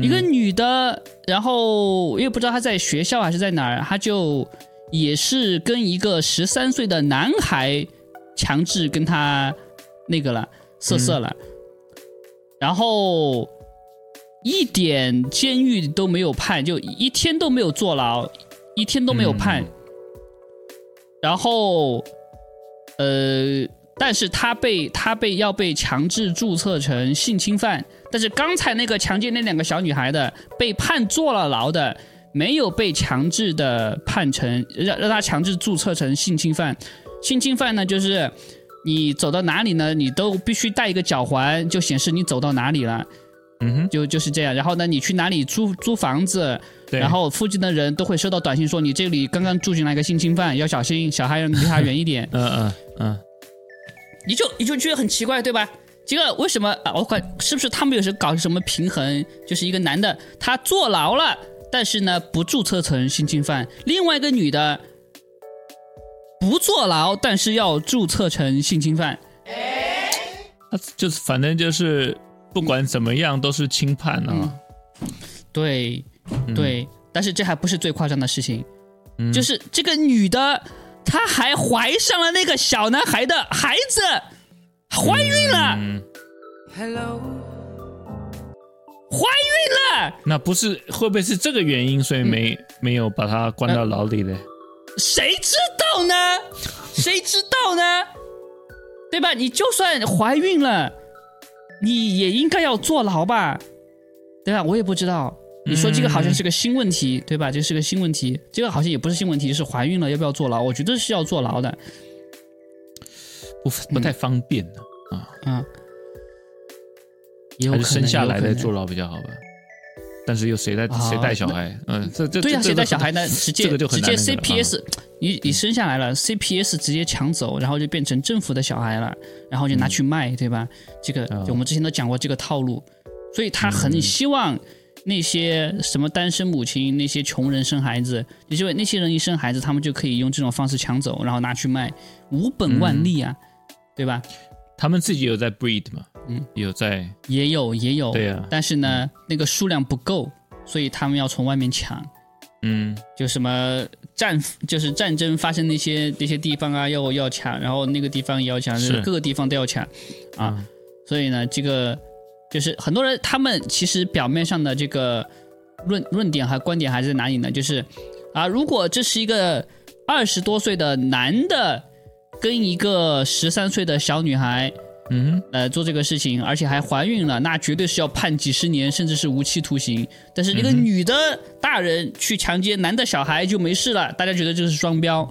一个女的，然后我也不知道她在学校还是在哪儿，她就也是跟一个十三岁的男孩强制跟他那个了，色色了。然后一点监狱都没有判，就一天都没有坐牢，一天都没有判。然后，呃，但是他被他被要被强制注册成性侵犯，但是刚才那个强奸那两个小女孩的被判坐了牢的，没有被强制的判成让让他强制注册成性侵犯。性侵犯呢，就是。你走到哪里呢？你都必须带一个脚环，就显示你走到哪里了。嗯哼，就就是这样。然后呢，你去哪里租租房子，然后附近的人都会收到短信说你这里刚刚住进来一个性侵犯，要小心，小孩要离他远一点。嗯嗯嗯，你就你就觉得很奇怪，对吧？这个为什么啊？我管是不是他们有时搞什么平衡？就是一个男的他坐牢了，但是呢不注册成性侵犯，另外一个女的。不坐牢，但是要注册成性侵犯。他就是反正就是不管怎么样都是轻判啊。对，对，但是这还不是最夸张的事情，就是这个女的，她还怀上了那个小男孩的孩子，怀孕了。Hello，怀孕了。那不是会不会是这个原因，所以没没有把他关到牢里的？谁知道呢？谁知道呢？对吧？你就算怀孕了，你也应该要坐牢吧？对吧？我也不知道。你说这个好像是个新问题，对吧？这是个新问题。这个好像也不是新问题，是怀孕了要不要坐牢？我觉得是要坐牢的，不不太方便的啊。嗯，还是生下来再坐牢比较好吧？但是又谁带谁带小孩？嗯，这这对呀，谁带小孩呢？直接直接 CPS，你你生下来了，CPS 直接抢走，然后就变成政府的小孩了，然后就拿去卖，对吧？这个我们之前都讲过这个套路，所以他很希望那些什么单身母亲、那些穷人生孩子，因为那些人一生孩子，他们就可以用这种方式抢走，然后拿去卖，无本万利啊，对吧？他们自己有在 breed 嘛？嗯，有在，也有也有，对呀。但是呢，那个数量不够，所以他们要从外面抢。嗯，就什么战，就是战争发生那些那些地方啊，要要抢，然后那个地方也要抢，是各个地方都要抢啊。所以呢，这个就是很多人他们其实表面上的这个论论点和观点还是在哪里呢？就是啊，如果这是一个二十多岁的男的跟一个十三岁的小女孩。嗯，呃，做这个事情，而且还怀孕了，那绝对是要判几十年，甚至是无期徒刑。但是那个女的大人去强奸男的小孩就没事了，大家觉得这是双标，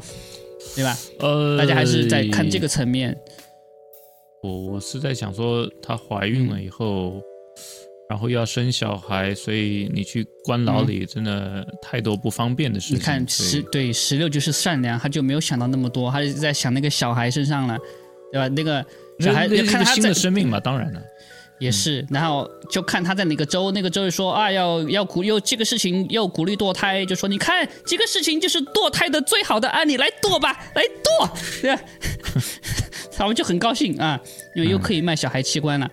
对吧？呃，大家还是在看这个层面。我我是在想说，她怀孕了以后，然后要生小孩，所以你去关牢里，真的太多不方便的事情。你看十对十六就是善良，他就没有想到那么多，他就在想那个小孩身上了，对吧？那个。小孩要看他新的生命嘛，当然了，也是。然后就看他在哪个州，那个州说啊，要要鼓又这个事情又鼓励堕胎，就说你看这个事情就是堕胎的最好的案例，来堕吧，来堕，对吧？他们就很高兴啊，因为又可以卖小孩器官了啊。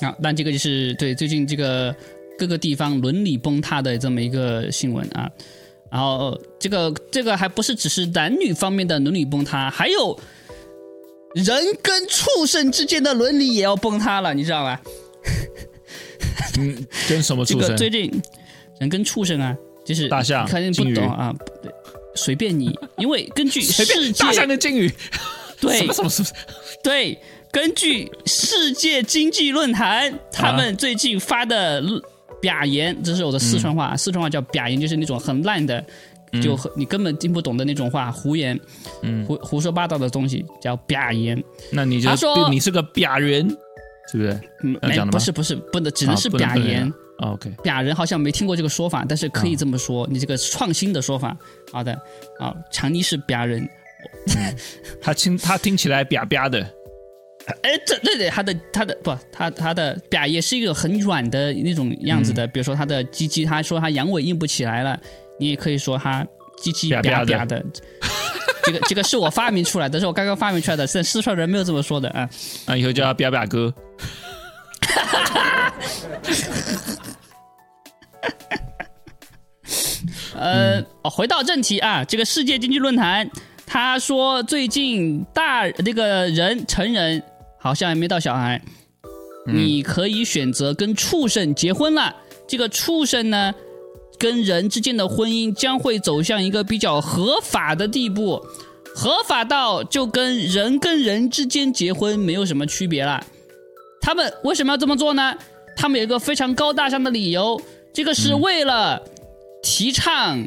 啊，但这个就是对最近这个各个地方伦理崩塌的这么一个新闻啊。然后这个这个还不是只是男女方面的伦理崩塌，还有人跟畜生之间的伦理也要崩塌了，你知道吧？嗯，跟什么畜生？最近人跟畜生啊，就是大象、肯定不懂啊，对，随便你，因为根据世界大象跟鲸鱼，对，什么什么什么，对，根据世界经济论坛他们最近发的表言，这是我的四川话，四川话叫表言，就是那种很烂的，就你根本听不懂的那种话，胡言，嗯，胡胡说八道的东西叫表言。那你就他说你是个表人。是不是？没不是不是不能只能是表言。OK，表人好像没听过这个说法，但是可以这么说。你这个创新的说法，好的，啊，强尼是表人，他听他听起来 嗲嗲的。哎，这对对，他的他的不，他他的表也是一个很软的那种样子的。比如说他的鸡鸡，他说他阳痿硬不起来了，你也可以说他鸡鸡表表的。这个这个是我发明出来的，是我刚刚发明出来的，是四川人没有这么说的啊。啊，以后叫他表表哥。呃，回到正题啊，这个世界经济论坛他说，最近大那个人成人好像还没到小孩，你可以选择跟畜生结婚了。这个畜生呢？跟人之间的婚姻将会走向一个比较合法的地步，合法到就跟人跟人之间结婚没有什么区别了。他们为什么要这么做呢？他们有一个非常高大上的理由，这个是为了提倡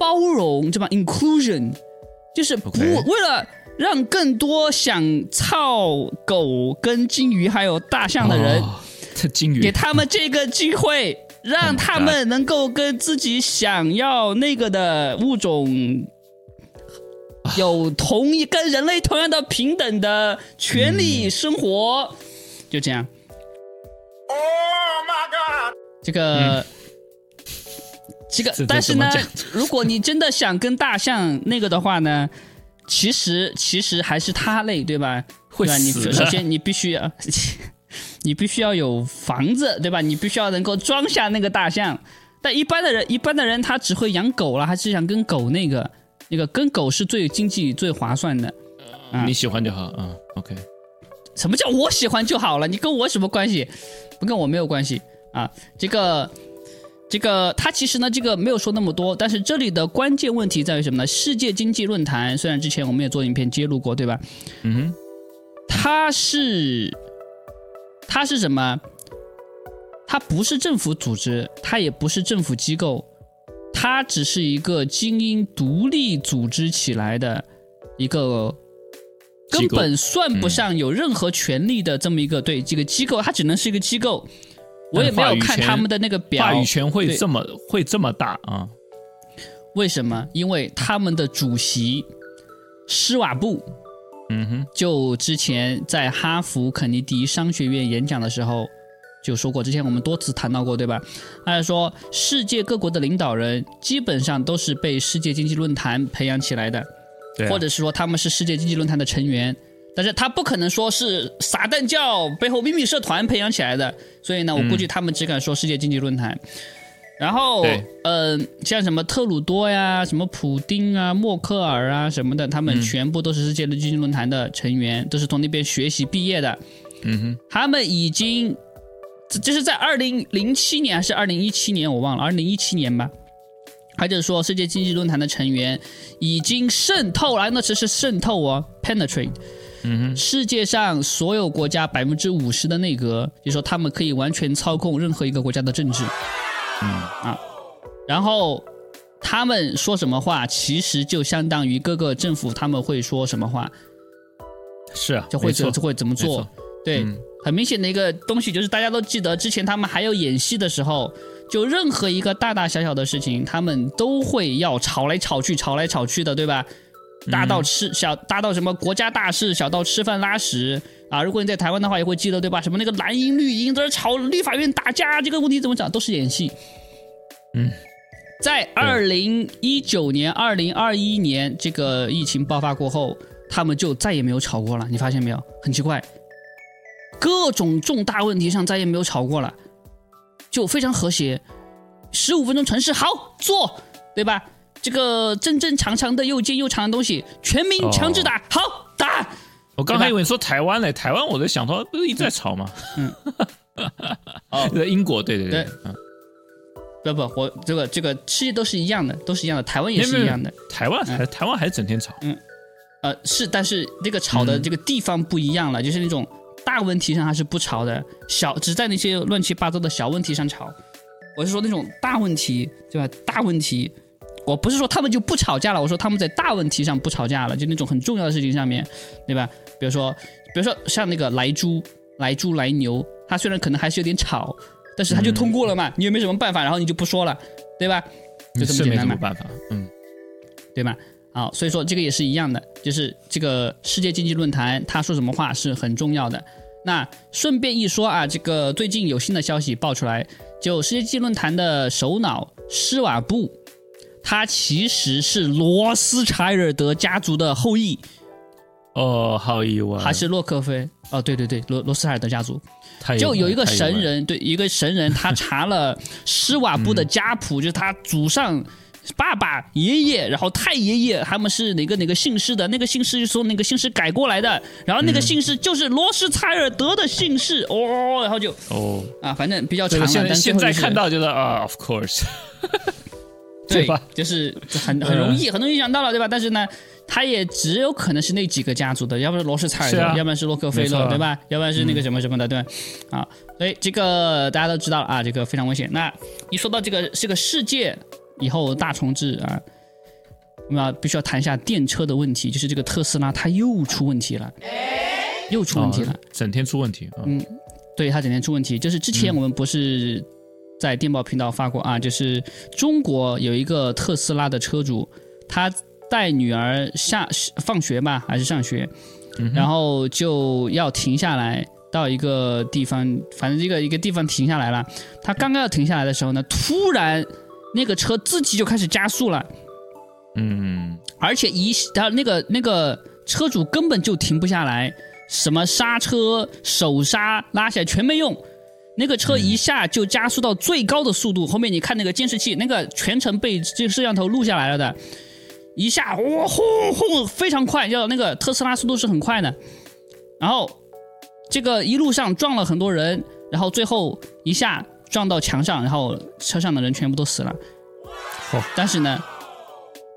包容，对吧？inclusion，就是不为了让更多想操狗、跟金鱼还有大象的人，金鱼给他们这个机会。让他们能够跟自己想要那个的物种有同一跟人类同样的平等的权利生活，就这样。Oh my god！这个，这个，但是呢，如果你真的想跟大象那个的话呢，其实其实还是他累，对吧？会死。首先，你必须要。你必须要有房子，对吧？你必须要能够装下那个大象。但一般的人，一般的人他只会养狗了，还是想跟狗那个，那个跟狗是最经济、最划算的。你喜欢就好啊，OK。什么叫我喜欢就好了？你跟我什么关系？不跟我没有关系啊。这个，这个，他其实呢，这个没有说那么多。但是这里的关键问题在于什么呢？世界经济论坛虽然之前我们也做影片揭露过，对吧？嗯哼，它是。它是什么？它不是政府组织，它也不是政府机构，它只是一个精英独立组织起来的一个，根本算不上有任何权利的这么一个对这个机构，它只能是一个机构。我也没有看他们的那个表，话语权会这么会这么大啊？为什么？因为他们的主席施瓦布。嗯哼，就之前在哈佛肯尼迪商学院演讲的时候就说过，之前我们多次谈到过，对吧？他说，世界各国的领导人基本上都是被世界经济论坛培养起来的，或者是说他们是世界经济论坛的成员，但是他不可能说是撒旦教背后秘密社团培养起来的，所以呢，我估计他们只敢说世界经济论坛。然后，嗯，像什么特鲁多呀、什么普丁啊、默克尔啊什么的，他们全部都是世界的经济论坛的成员，都是从那边学习毕业的。嗯哼，他们已经，这是在二零零七年还是二零一七年，我忘了，二零一七年吧。他就是说，世界经济论坛的成员已经渗透了，那只是渗透哦，penetrate。嗯，世界上所有国家百分之五十的内阁，就说他们可以完全操控任何一个国家的政治。嗯啊，然后他们说什么话，其实就相当于各个政府他们会说什么话，是就会就会怎么做。对，很明显的一个东西就是，大家都记得之前他们还有演戏的时候，就任何一个大大小小的事情，他们都会要吵来吵去，吵来吵去的，对吧？大到吃小，大到什么国家大事，小到吃饭拉屎啊！如果你在台湾的话，也会记得对吧？什么那个蓝营绿营在这吵，立法院打架，这个问题怎么讲，都是演戏。嗯，在二零一九年、二零二一年这个疫情爆发过后，他们就再也没有吵过了。你发现没有？很奇怪，各种重大问题上再也没有吵过了。就非常和谐。十五分钟城市好做，对吧？这个正正常常的又尖又长的东西，全民强制打，好打。我刚才以为你说台湾嘞，台湾我在想，说不是一直在吵吗？嗯，哦，在英国，对对对，嗯，不不，我这个这个世界都是一样的，都是一样的，台湾也是一样的。台湾还台湾还整天吵，嗯，呃是，但是那个吵的这个地方不一样了，就是那种大问题上还是不吵的，小只在那些乱七八糟的小问题上吵。我是说那种大问题，对吧？大问题，我不是说他们就不吵架了，我说他们在大问题上不吵架了，就那种很重要的事情上面，对吧？比如说，比如说像那个来猪、来猪、来牛，它虽然可能还是有点吵，但是它就通过了嘛，你也没什么办法，然后你就不说了，对吧？就这么简单嘛，办法，嗯，对吧？好，所以说这个也是一样的，就是这个世界经济论坛他说什么话是很重要的。那顺便一说啊，这个最近有新的消息爆出来。就世界经济论坛的首脑施瓦布，他其实是罗斯柴尔德家族的后裔。哦，好意外，还是洛克菲？哦，对对对，罗罗斯柴尔德家族。就有一个神人，对一个神人，他查了施瓦布的家谱，就是他祖上。爸爸、爷爷，然后太爷爷，他们是哪个哪个姓氏的？那个姓氏就从那个姓氏改过来的，然后那个姓氏就是罗斯柴尔德的姓氏哦，然后就哦啊，反正比较长。现现在看到觉得啊，of course，对吧？就是很很容易，很容易想到了，对吧？但是呢，他也只有可能是那几个家族的，要不是罗斯柴尔德，要不然是洛克菲勒，对吧？要不然是那个什么什么的，对啊，所以这个大家都知道了啊，这个非常危险。那一说到这个这个世界。以后大重置啊，我们要必须要谈一下电车的问题，就是这个特斯拉它又出问题了，又出问题了，整天出问题。嗯，对，它整天出问题。就是之前我们不是在电报频道发过啊，就是中国有一个特斯拉的车主，他带女儿下放学吧，还是上学，然后就要停下来到一个地方，反正一个一个地方停下来了。他刚刚要停下来的时候呢，突然。那个车自己就开始加速了，嗯，而且一，然后那个那个车主根本就停不下来，什么刹车、手刹拉起来全没用，那个车一下就加速到最高的速度。后面你看那个监视器，那个全程被这个摄像头录下来了的，一下哇轰轰非常快，要那个特斯拉速度是很快的，然后这个一路上撞了很多人，然后最后一下。撞到墙上，然后车上的人全部都死了。哦，但是呢，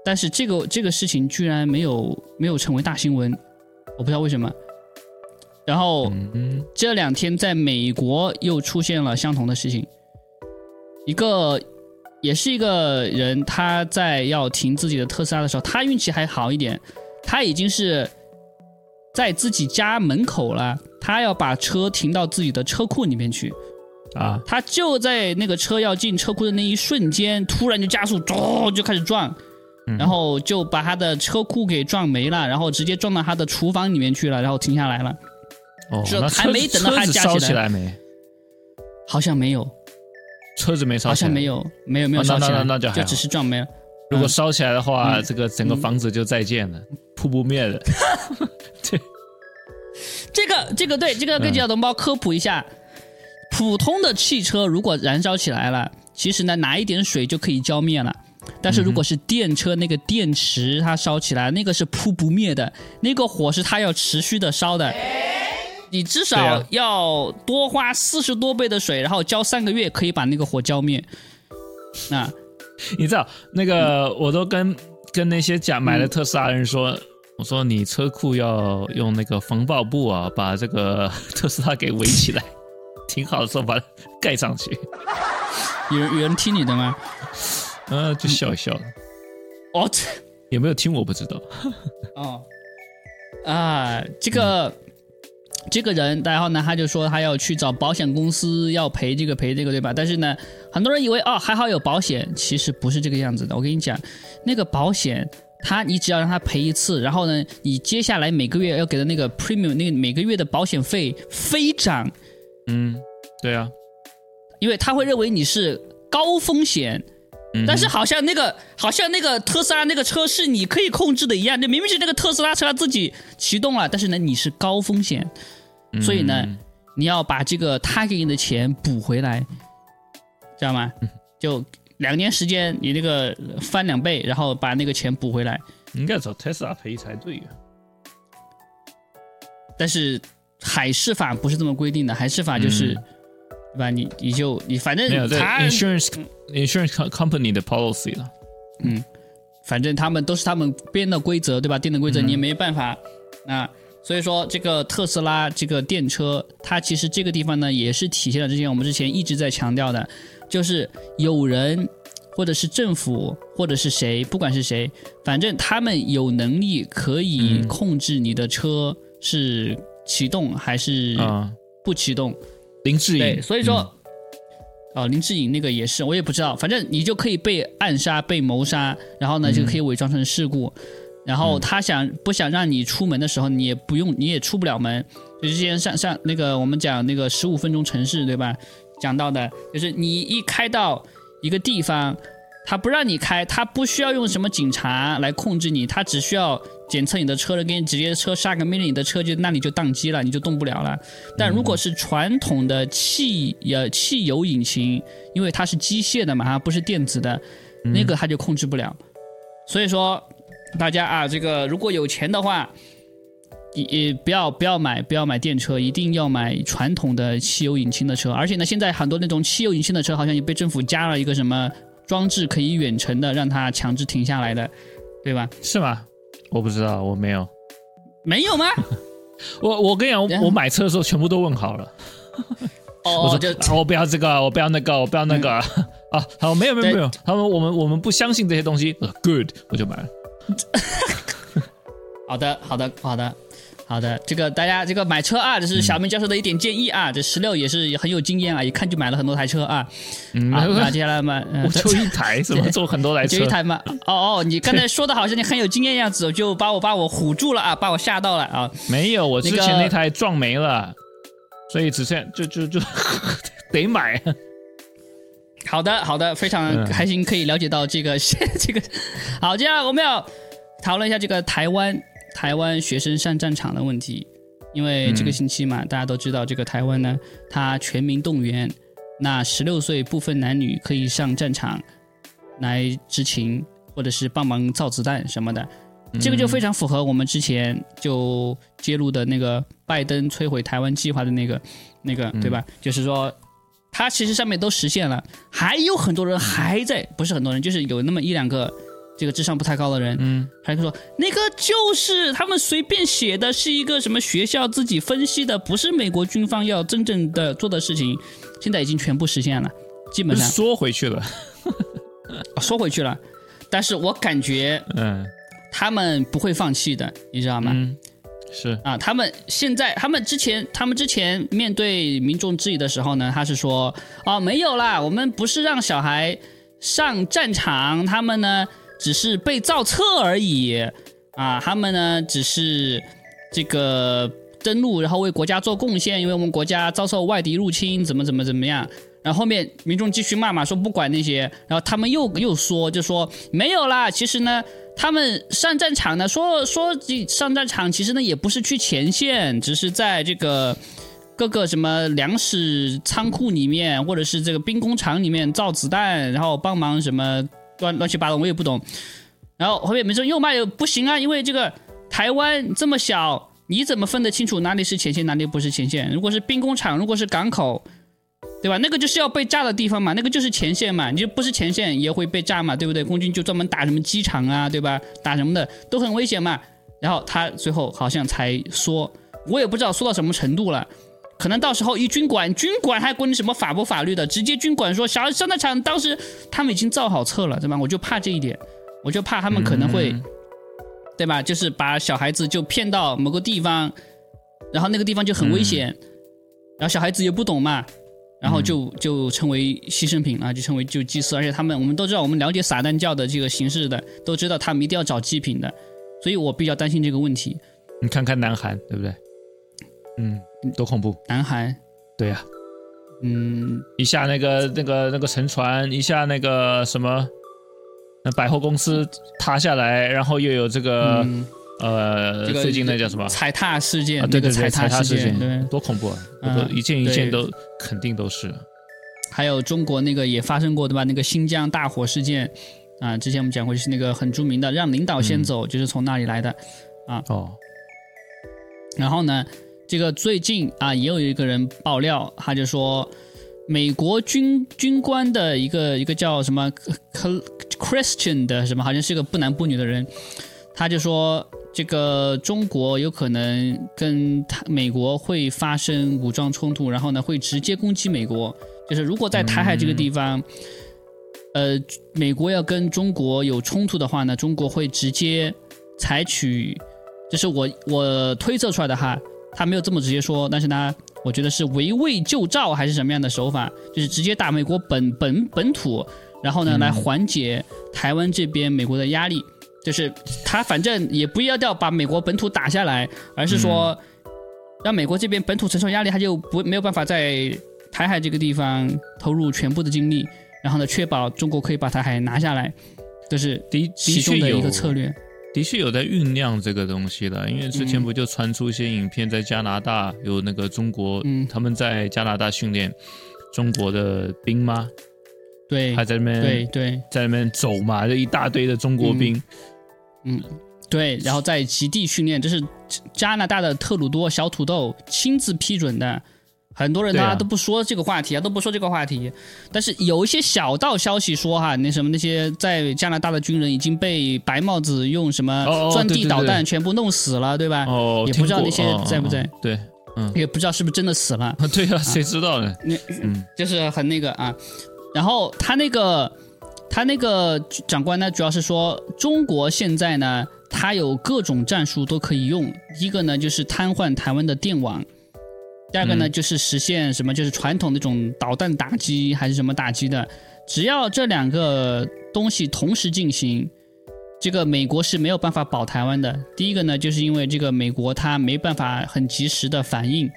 但是这个这个事情居然没有没有成为大新闻，我不知道为什么。然后这两天在美国又出现了相同的事情，一个也是一个人，他在要停自己的特斯拉的时候，他运气还好一点，他已经是在自己家门口了，他要把车停到自己的车库里面去。啊！他就在那个车要进车库的那一瞬间，突然就加速，咚就开始撞，然后就把他的车库给撞没了，然后直接撞到他的厨房里面去了，然后停下来了。哦，还没等到他烧起来没？好像没有，车子没烧，好像没有，没有没有烧起来，那就就只是撞没了。如果烧起来的话，这个整个房子就再见了，扑不灭的。对，这个这个对，这个要跟小同胞科普一下。普通的汽车如果燃烧起来了，其实呢拿一点水就可以浇灭了。但是如果是电车那个电池它烧起来，那个是扑不灭的，那个火是它要持续的烧的。你至少要多花四十多倍的水，然后浇三个月可以把那个火浇灭。啊你知道那个我都跟跟那些假买了特斯拉的人说，我说你车库要用那个防爆布啊，把这个 特斯拉给围起来。挺好的，时候把它盖上去。有人有人听你的吗？呃，就笑一笑。哦，有没有听我不知道。哦，啊，这个这个人，然后呢，他就说他要去找保险公司要赔这个赔这个，对吧？但是呢，很多人以为哦还好有保险，其实不是这个样子的。我跟你讲，那个保险，他你只要让他赔一次，然后呢，你接下来每个月要给的那个 premium 那个每个月的保险费飞涨。嗯，对啊，因为他会认为你是高风险，但是好像那个好像那个特斯拉那个车是你可以控制的一样，那明明是那个特斯拉车自己启动了，但是呢你是高风险，所以呢你要把这个他给你的钱补回来，知道吗？就两年时间，你那个翻两倍，然后把那个钱补回来。应该找特斯拉赔才对呀。但是海事法不是这么规定的，海事法就是，对吧？你你就你反正他 insurance insurance company 的 policy 了。嗯，反正他们都是他们编的规则，对吧？定的规则你也没办法。那所以说，这个特斯拉这个电车，它其实这个地方呢，也是体现了之前我们之前一直在强调的，就是有人或者是政府或者是谁，不管是谁，反正他们有能力可以控制你的车是启动还是不启动。林志颖，所以说，哦，林志颖那个也是，我也不知道，反正你就可以被暗杀、被谋杀，然后呢就可以伪装成事故。然后他想不想让你出门的时候，你也不用，你也出不了门。就之前上上那个我们讲那个十五分钟城市，对吧？讲到的就是你一开到一个地方，他不让你开，他不需要用什么警察来控制你，他只需要检测你的车了，给你直接车下个命令，你的车就那你就宕机了，你就动不了了。但如果是传统的汽呃汽油引擎，因为它是机械的嘛，它不是电子的，那个它就控制不了。所以说。大家啊，这个如果有钱的话，也不要不要买不要买电车，一定要买传统的汽油引擎的车。而且呢，现在很多那种汽油引擎的车，好像也被政府加了一个什么装置，可以远程的让它强制停下来的，对吧？是吗？我不知道，我没有。没有吗？我我跟你讲，我买车的时候全部都问好了。哦，我说我不要这个，我不要那个，我不要那个 啊！好，没有没有没有，他们我们我们不相信这些东西。Good，我就买了。好的，好的，好的，好的。这个大家这个买车啊，这是小明教授的一点建议啊。这十六也是很有经验啊，一看就买了很多台车啊。好，那接下来嘛，我就一台，怎么做很多台车？就一台嘛。哦哦，你刚才说的好像你很有经验样子，就把我把我唬住了啊，把我吓到了啊。没有，我之前那台撞没了，所以只剩就就就 得买。好的，好的，非常开心可以了解到这个 这个。好，接下来我们要讨论一下这个台湾台湾学生上战场的问题，因为这个星期嘛，大家都知道这个台湾呢，它全民动员，那十六岁不分男女可以上战场来执勤或者是帮忙造子弹什么的，这个就非常符合我们之前就揭露的那个拜登摧毁台湾计划的那个那个对吧？就是说。它其实上面都实现了，还有很多人还在，不是很多人，就是有那么一两个这个智商不太高的人，嗯，还说那个就是他们随便写的，是一个什么学校自己分析的，不是美国军方要真正的做的事情，现在已经全部实现了，基本上。缩回去了，缩回去了，但是我感觉，嗯，他们不会放弃的，你知道吗？是啊，他们现在，他们之前，他们之前面对民众质疑的时候呢，他是说，哦，没有啦，我们不是让小孩上战场，他们呢只是被造册而已，啊，他们呢只是这个登陆，然后为国家做贡献，因为我们国家遭受外敌入侵，怎么怎么怎么样。然后后面民众继续骂嘛，说不管那些，然后他们又又说，就说没有啦，其实呢。他们上战场呢，说说上战场，其实呢也不是去前线，只是在这个各个什么粮食仓库里面，或者是这个兵工厂里面造子弹，然后帮忙什么乱乱七八糟，我也不懂。然后后面没说又骂又不行啊，因为这个台湾这么小，你怎么分得清楚哪里是前线，哪里不是前线？如果是兵工厂，如果是港口。对吧？那个就是要被炸的地方嘛，那个就是前线嘛，你就不是前线也会被炸嘛，对不对？空军就专门打什么机场啊，对吧？打什么的都很危险嘛。然后他最后好像才说，我也不知道说到什么程度了，可能到时候一军管，军管还管你什么法不法律的，直接军管说，小孩上那场，当时他们已经造好册了，对吧？我就怕这一点，我就怕他们可能会，对吧？就是把小孩子就骗到某个地方，然后那个地方就很危险，然后小孩子也不懂嘛。然后就就成为牺牲品了，就成为就祭祀，而且他们我们都知道，我们了解撒旦教的这个形式的，都知道他们一定要找祭品的，所以我比较担心这个问题。你看看南韩，对不对？嗯，多恐怖！南韩，对呀，嗯，一下那个那个那个沉船，一下那个什么，那百货公司塌下来，然后又有这个。呃，最近那叫什么踩踏事件？对对对，踩踏事件，对多恐怖啊！一件一件都肯定都是。还有中国那个也发生过对吧？那个新疆大火事件啊，之前我们讲过，就是那个很著名的“让领导先走”，就是从那里来的啊。哦。然后呢，这个最近啊，也有一个人爆料，他就说，美国军军官的一个一个叫什么 Christian 的什么，好像是个不男不女的人，他就说。这个中国有可能跟他美国会发生武装冲突，然后呢会直接攻击美国。就是如果在台海这个地方，呃，美国要跟中国有冲突的话呢，中国会直接采取，这是我我推测出来的哈，他没有这么直接说，但是呢，我觉得是围魏救赵还是什么样的手法，就是直接打美国本本本土，然后呢来缓解台湾这边美国的压力。就是他反正也不要掉把美国本土打下来，而是说让美国这边本土承受压力，他就不没有办法在台海这个地方投入全部的精力，然后呢，确保中国可以把台海拿下来，这是的其中的一个策略。的确有在酝酿这个东西的，因为之前不就传出一些影片，在加拿大有那个中国，他们在加拿大训练中国的兵吗？对，还在那边对对，在那边走嘛，就一大堆的中国兵。嗯，对，然后在极地训练，这是加拿大的特鲁多小土豆亲自批准的。很多人大家都不说这个话题啊，都不说这个话题。但是有一些小道消息说哈，那什么那些在加拿大的军人已经被白帽子用什么钻地导弹全部弄死了，对吧？哦，也不知道那些在不在。对，嗯，也不知道是不是真的死了。对啊，谁知道呢？那嗯，就是很那个啊。然后他那个。他那个长官呢，主要是说中国现在呢，他有各种战术都可以用。一个呢就是瘫痪台湾的电网，第二个呢就是实现什么，就是传统那种导弹打击还是什么打击的。只要这两个东西同时进行，这个美国是没有办法保台湾的。第一个呢，就是因为这个美国它没办法很及时的反应。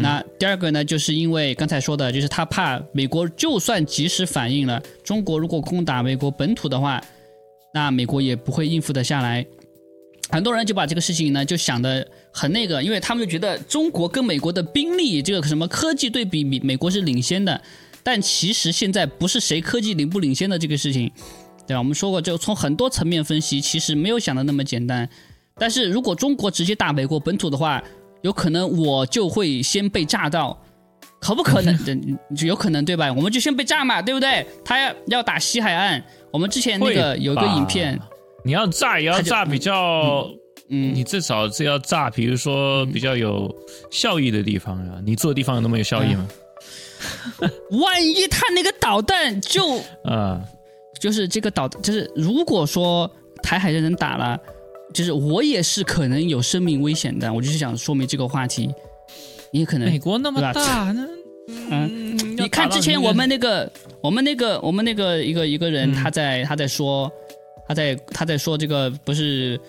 那第二个呢，就是因为刚才说的，就是他怕美国就算及时反应了，中国如果攻打美国本土的话，那美国也不会应付得下来。很多人就把这个事情呢，就想的很那个，因为他们就觉得中国跟美国的兵力这个什么科技对比，美美国是领先的。但其实现在不是谁科技领不领先的这个事情，对吧？我们说过，就从很多层面分析，其实没有想的那么简单。但是如果中国直接打美国本土的话，有可能我就会先被炸到，可不可能？就有可能对吧？我们就先被炸嘛，对不对？他要要打西海岸，我们之前那个有一个影片，你要炸也要炸比较，嗯，你至少是要炸，比如说比较有效益的地方呀。你住的地方有那么有效益吗？万一他那个导弹就 啊，就是这个导，就是如果说台海的人打了。就是我也是可能有生命危险的，我就是想说明这个话题。你也可能美国那么大，那嗯，你看之前我们那个，我们那个，我们那个一个一个人，他在他在说，他在他在说这个不是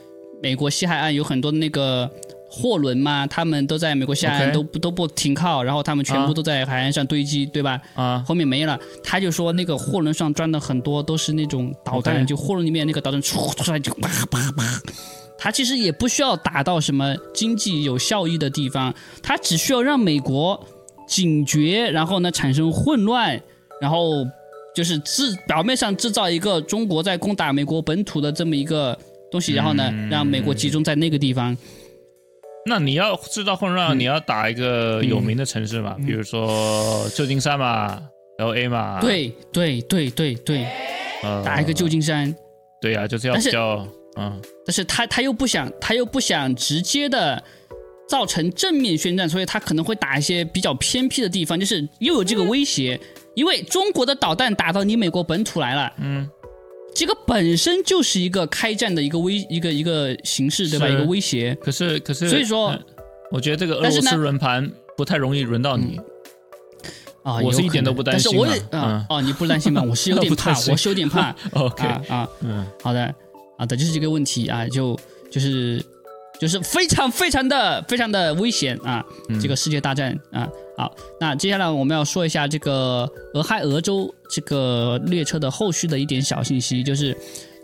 美国西海岸有很多那个。货轮嘛，他们都在美国西海岸都不都不停靠，然后他们全部都在海岸上堆积，对吧？啊，后面没了。他就说那个货轮上装的很多都是那种导弹，就货轮里面那个导弹出出来就啪啪啪。他其实也不需要打到什么经济有效益的地方，他只需要让美国警觉，然后呢产生混乱，然后就是制表面上制造一个中国在攻打美国本土的这么一个东西，然后呢让美国集中在那个地方。那你要制造混乱，你要打一个有名的城市嘛，比如说旧金山嘛，L A 嘛。对对对对对，打一个旧金山。对呀，就是要比较，嗯。但是他他又不想，他又不想直接的造成正面宣战，所以他可能会打一些比较偏僻的地方，就是又有这个威胁，因为中国的导弹打到你美国本土来了，嗯。这个本身就是一个开战的一个威一个一个形式，对吧？一个威胁。可是可是，所以说，我觉得这个俄罗斯轮盘不太容易轮到你。啊，我是一点都不担心。但是我也啊哦，你不担心吗？我是有点怕，我是有点怕。OK 啊，嗯，好的，好的，就是这个问题啊，就就是就是非常非常的非常的危险啊，这个世界大战啊。好，那接下来我们要说一下这个俄亥俄州这个列车的后续的一点小信息，就是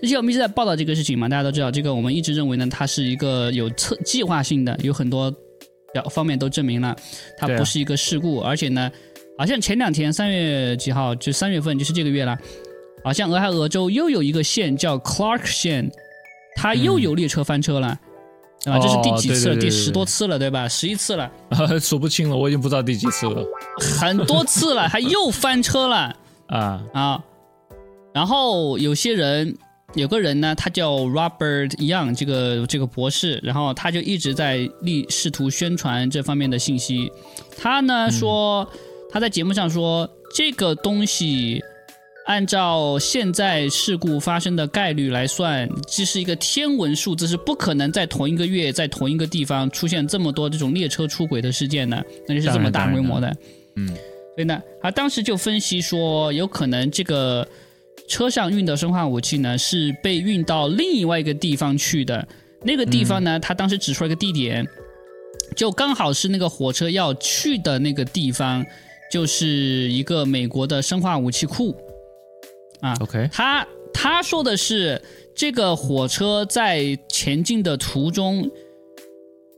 之前我们一直在报道这个事情嘛，大家都知道，这个我们一直认为呢，它是一个有策计划性的，有很多方面都证明了它不是一个事故，而且呢，好像前两天三月几号，就三月份，就是这个月了。好像俄亥俄州又有一个县叫 Clark 县，它又有列车翻车了，啊，这是第几次了？第十多次了，对吧？十一次了，数不清了，我已经不知道第几次了。很多次了，还又翻车了 啊啊！然后有些人。有个人呢，他叫 Robert Young，这个这个博士，然后他就一直在力试图宣传这方面的信息。他呢说，他在节目上说，这个东西按照现在事故发生的概率来算，这是一个天文数字，是不可能在同一个月在同一个地方出现这么多这种列车出轨的事件的，那就是这么大规模的。嗯，所以呢，他当时就分析说，有可能这个。车上运的生化武器呢，是被运到另外一个地方去的。那个地方呢，他当时指出了一个地点，就刚好是那个火车要去的那个地方，就是一个美国的生化武器库。啊，OK，他他说的是，这个火车在前进的途中，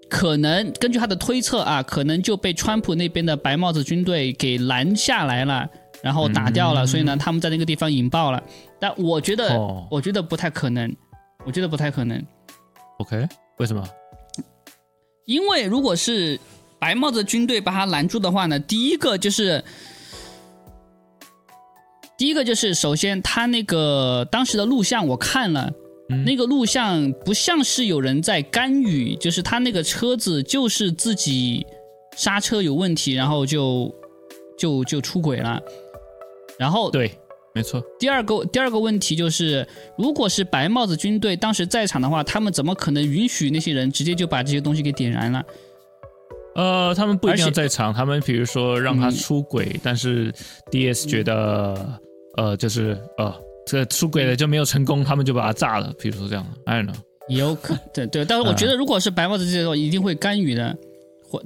可能根据他的推测啊，可能就被川普那边的白帽子军队给拦下来了。然后打掉了，所以呢，他们在那个地方引爆了。但我觉得，我觉得不太可能，我觉得不太可能。OK，为什么？因为如果是白帽子军队把他拦住的话呢，第一个就是，第一个就是，首先他那个当时的录像我看了，那个录像不像是有人在干预，就是他那个车子就是自己刹车有问题，然后就就就出轨了。然后对，没错。第二个第二个问题就是，如果是白帽子军队当时在场的话，他们怎么可能允许那些人直接就把这些东西给点燃了？呃，他们不一定要在场，他们比如说让他出轨，但是 DS 觉得呃，就是呃，这出轨了就没有成功，他们就把它炸了，比如说这样，I don't know。有可对对，但是我觉得如果是白帽子这些的话，一定会干预的。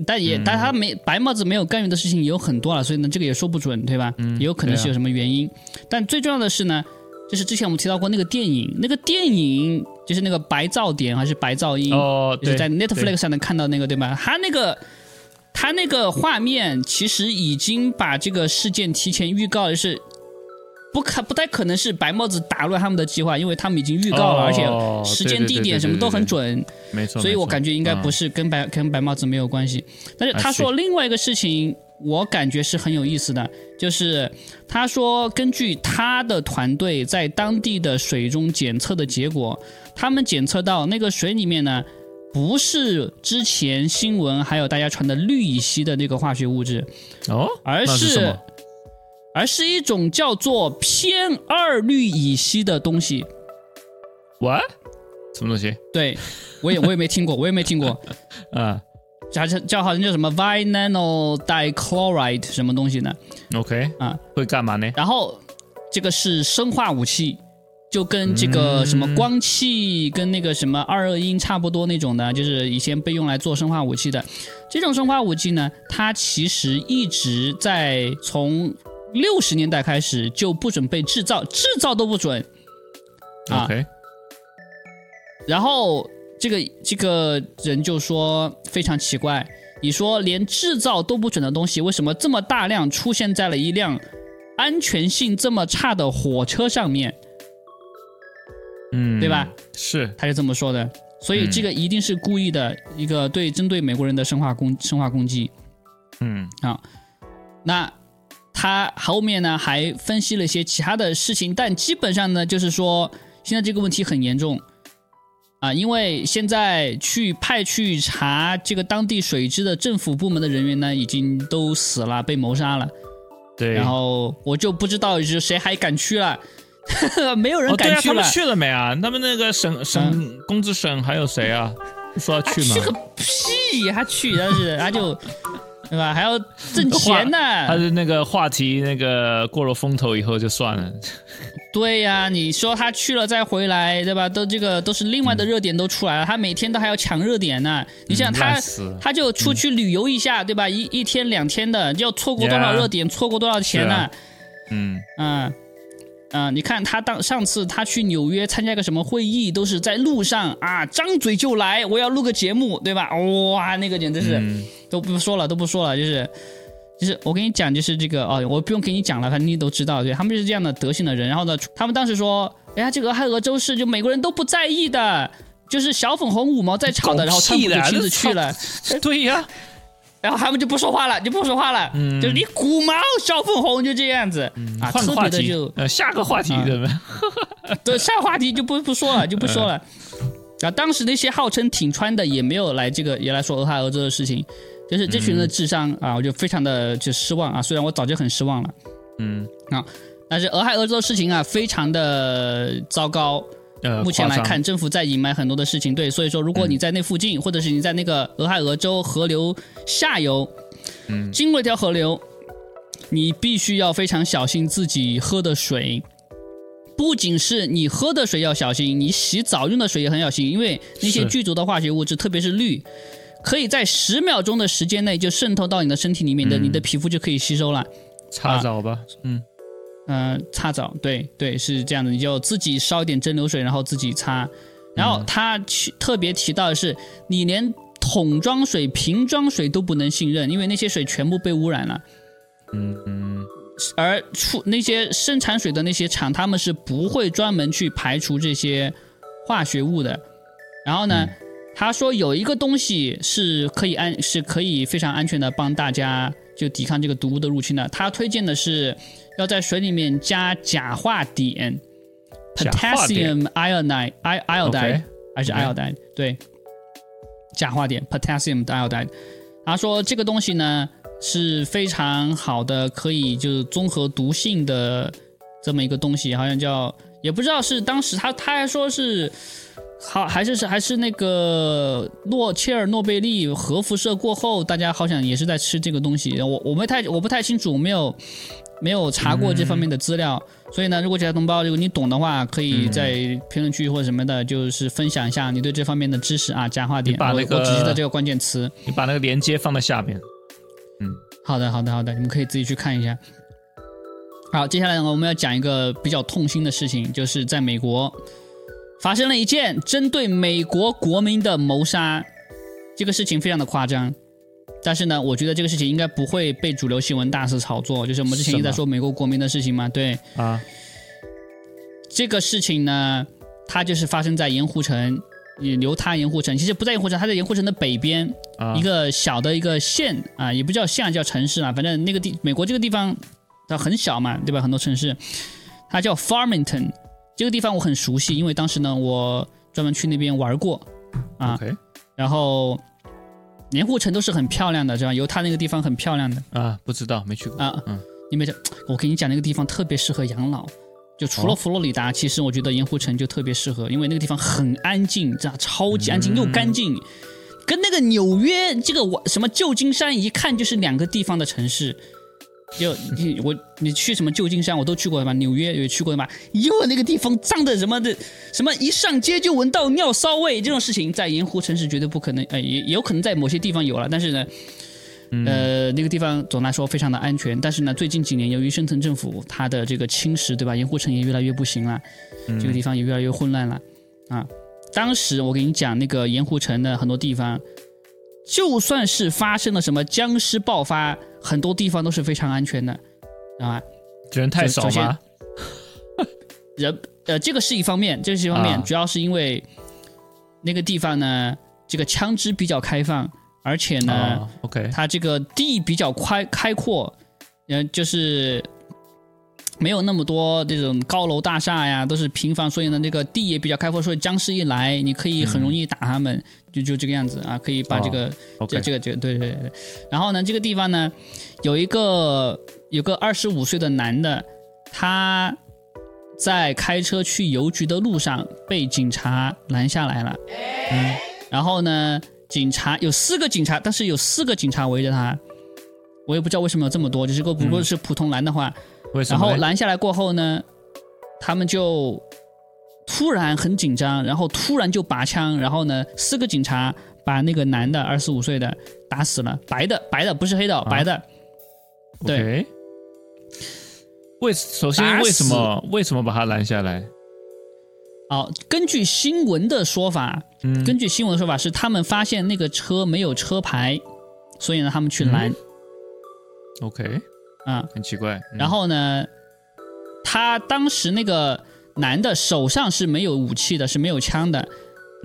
但也，但他没白帽子没有干预的事情也有很多了，所以呢，这个也说不准，对吧？嗯，也有可能是有什么原因。但最重要的是呢，就是之前我们提到过那个电影，那个电影就是那个白噪点还是白噪音？哦，就是在 Netflix 上能看到那个，对吧？他那个，他那个画面其实已经把这个事件提前预告的是。不可不太可能是白帽子打乱他们的计划，因为他们已经预告了，而且时间地点什么都很准，没错。所以我感觉应该不是跟白跟白帽子没有关系。但是他说另外一个事情，我感觉是很有意思的，就是他说根据他的团队在当地的水中检测的结果，他们检测到那个水里面呢，不是之前新闻还有大家传的氯乙烯的那个化学物质哦，而是。而是一种叫做偏二氯乙烯的东西。What？什么东西？对，我也我也没听过，我也没听过。啊，叫叫好像叫什么 vinyl dichloride 什么东西呢？OK，啊，会干嘛呢？然后这个是生化武器，就跟这个什么光气跟那个什么二恶英差不多那种的，就是以前被用来做生化武器的。这种生化武器呢，它其实一直在从六十年代开始就不准备制造，制造都不准。OK。然后这个这个人就说非常奇怪，你说连制造都不准的东西，为什么这么大量出现在了一辆安全性这么差的火车上面？嗯，对吧？是，他是这么说的。所以这个一定是故意的一个对针对美国人的生化攻生化攻击。嗯，啊，那。他后面呢还分析了一些其他的事情，但基本上呢就是说，现在这个问题很严重啊，因为现在去派去查这个当地水质的政府部门的人员呢已经都死了，被谋杀了。对，然后我就不知道是谁还敢去了，没有人敢去了。他们去了没啊？他们那个省省工资省还有谁啊？说要去吗？去个屁！他去，但是他就。对吧？还要挣钱呢。他的那个话题，那个过了风头以后就算了。对呀，你说他去了再回来，对吧？都这个都是另外的热点都出来了。他每天都还要抢热点呢。你想他，他就出去旅游一下，对吧？一一天两天的，就要错过多少热点，错过多少钱呢？嗯嗯。啊，你看他当上次他去纽约参加个什么会议，都是在路上啊，张嘴就来，我要录个节目，对吧？哇，那个简直是都不说了，都不说了，就是就是我跟你讲，就是这个哦，我不用给你讲了，反正你都知道，对他们就是这样的德性的人。然后呢，他们当时说，哎呀，这个俄亥俄州市就美国人都不在意的，就是小粉红五毛在吵的，然后川普就亲自去了，对呀，然后他们就不说话了，就不说话了，就是你古毛小粉红就这样子啊，特别的就呃下个话题对不对？对，下个话题就不不说了，就不说了。啊，当时那些号称挺川的也没有来这个也来说俄亥俄州的事情。就是这群人的智商啊，我就非常的就失望啊。虽然我早就很失望了，嗯啊，但是俄亥俄州的事情啊，非常的糟糕。呃，目前来看，政府在隐瞒很多的事情。对，所以说，如果你在那附近，或者是你在那个俄亥俄州河流下游，嗯，经过一条河流，你必须要非常小心自己喝的水。不仅是你喝的水要小心，你洗澡用的水也很小心，因为那些剧毒的化学物质，特别是氯。可以在十秒钟的时间内就渗透到你的身体里面的，你的皮肤就可以吸收了。擦澡吧，嗯嗯，擦澡，对对，是这样的，你就自己烧一点蒸馏水，然后自己擦。然后他特别提到的是，你连桶装水、瓶装水都不能信任，因为那些水全部被污染了。嗯嗯。而出那些生产水的那些厂，他们是不会专门去排除这些化学物的。然后呢？他说有一个东西是可以安是可以非常安全的帮大家就抵抗这个毒物的入侵的。他推荐的是要在水里面加钾化碘，potassium iodide iodide 还是 iodide 对，钾化碘 potassium iodide。他说这个东西呢是非常好的，可以就是综合毒性的这么一个东西，好像叫也不知道是当时他他还说是。好，还是是还是那个诺切尔诺贝利核辐射过后，大家好像也是在吃这个东西。我我没太我不太清楚，没有没有查过这方面的资料。所以呢，如果其他同胞如果你懂的话，可以在评论区或者什么的，就是分享一下你对这方面的知识啊。加话点，把那个我只记得这个关键词。你把那个连接放在下面。嗯，好的好的好的，你们可以自己去看一下。好，接下来呢，我们要讲一个比较痛心的事情，就是在美国。发生了一件针对美国国民的谋杀，这个事情非常的夸张，但是呢，我觉得这个事情应该不会被主流新闻大肆炒作。就是我们之前一直在说美国国民的事情嘛，对啊，这个事情呢，它就是发生在盐湖城，流他盐湖城，其实不在盐湖城，它在盐湖城的北边，一个小的一个县啊，也不叫县，叫城市啊，反正那个地，美国这个地方它很小嘛，对吧？很多城市，它叫 Farmington。这个地方我很熟悉，因为当时呢，我专门去那边玩过，啊，然后盐湖城都是很漂亮的，是吧？有它那个地方很漂亮的啊，不知道没去过啊，嗯，你没讲，我跟你讲，那个地方特别适合养老，就除了佛罗里达，其实我觉得盐湖城就特别适合，因为那个地方很安静，这样超级安静又干净，跟那个纽约这个我什么旧金山一看就是两个地方的城市。就你我你去什么旧金山我都去过的吧，纽约也去过的吧？因为那个地方脏的什么的，什么一上街就闻到尿骚味这种事情，在盐湖城市绝对不可能。哎，也也有可能在某些地方有了，但是呢，呃，那个地方总的来说非常的安全。但是呢，最近几年由于深层政府它的这个侵蚀，对吧？盐湖城也越来越不行了，这个地方也越来越混乱了啊。当时我给你讲那个盐湖城的很多地方。就算是发生了什么僵尸爆发，很多地方都是非常安全的，啊，人太少吗？人呃，这个是一方面，这是一方面，主要是因为那个地方呢，这个枪支比较开放，而且呢，OK，它这个地比较宽开阔，嗯，就是。没有那么多这种高楼大厦呀，都是平房，所以呢，那个地也比较开阔，所以僵尸一来，你可以很容易打他们，就就这个样子啊，可以把这个这这个这个对对对。然后呢，这个地方呢，有一个有个二十五岁的男的，他在开车去邮局的路上被警察拦下来了。嗯。然后呢，警察有四个警察，但是有四个警察围着他，我也不知道为什么有这么多，就是个如果是普通拦的话。然后拦下来过后呢，他们就突然很紧张，然后突然就拔枪，然后呢，四个警察把那个男的二十五岁的打死了，白的白的不是黑的，白的。对。为首先为什么为什么把他拦下来？哦，根据新闻的说法，嗯，根据新闻的说法是他们发现那个车没有车牌，所以呢他们去拦。OK，啊，很奇怪。然后呢，他当时那个男的手上是没有武器的，是没有枪的，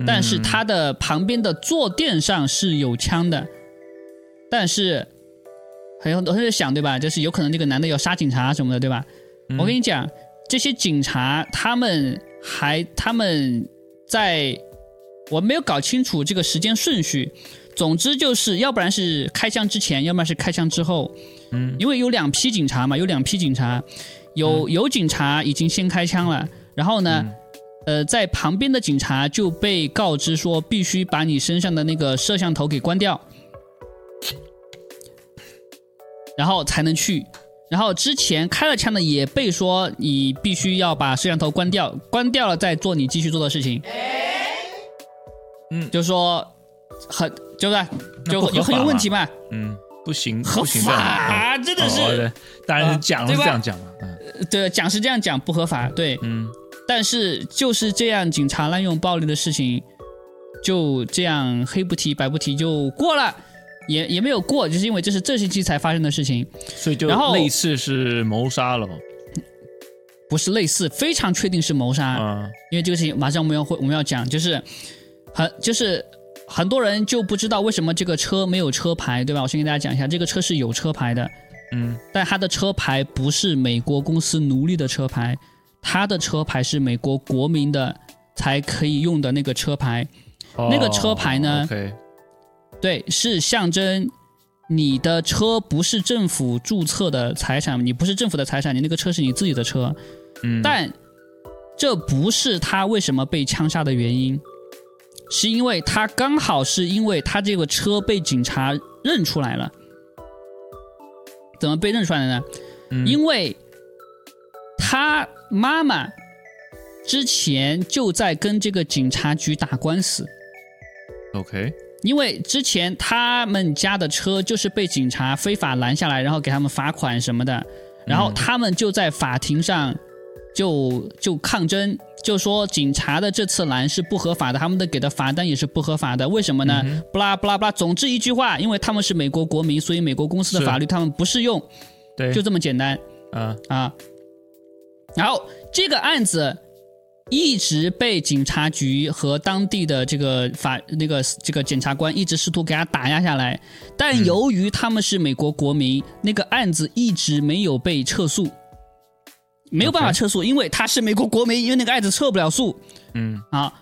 但是他的旁边的坐垫上是有枪的。但是很多人在想，对吧？就是有可能这个男的要杀警察什么的，对吧？我跟你讲，这些警察他们还他们在，我没有搞清楚这个时间顺序。总之就是，要不然是开枪之前，要不然是开枪之后。嗯，因为有两批警察嘛，有两批警察，有有警察已经先开枪了，然后呢，呃，在旁边的警察就被告知说，必须把你身上的那个摄像头给关掉，然后才能去。然后之前开了枪的也被说，你必须要把摄像头关掉，关掉了再做你继续做的事情。嗯，就说。很，对不对？就有很有问题嘛？嗯，不行，合法真的是，当然是讲是这样讲对，讲是这样讲不合法，对，嗯。但是就是这样，警察滥用暴力的事情，就这样黑不提白不提就过了，也也没有过，就是因为这是这星期才发生的事情，所以就类似是谋杀了，不是类似，非常确定是谋杀，嗯，因为这个事情马上我们要会我们要讲，就是很就是。很多人就不知道为什么这个车没有车牌，对吧？我先给大家讲一下，这个车是有车牌的，嗯，但它的车牌不是美国公司奴隶的车牌，它的车牌是美国国民的才可以用的那个车牌，那个车牌呢，对，是象征你的车不是政府注册的财产，你不是政府的财产，你那个车是你自己的车，嗯，但这不是他为什么被枪杀的原因。是因为他刚好是因为他这个车被警察认出来了，怎么被认出来的呢？因为他妈妈之前就在跟这个警察局打官司。OK，因为之前他们家的车就是被警察非法拦下来，然后给他们罚款什么的，然后他们就在法庭上就就抗争。就说警察的这次拦是不合法的，他们的给的罚单也是不合法的，为什么呢？不拉不拉不拉，总之一句话，因为他们是美国国民，所以美国公司的法律他们不适用，对，就这么简单。啊啊，然后这个案子一直被警察局和当地的这个法那个这个检察官一直试图给他打压下来，但由于他们是美国国民，那个案子一直没有被撤诉。没有办法撤诉，因为他是美国国民，因为那个案子撤不了诉。嗯啊，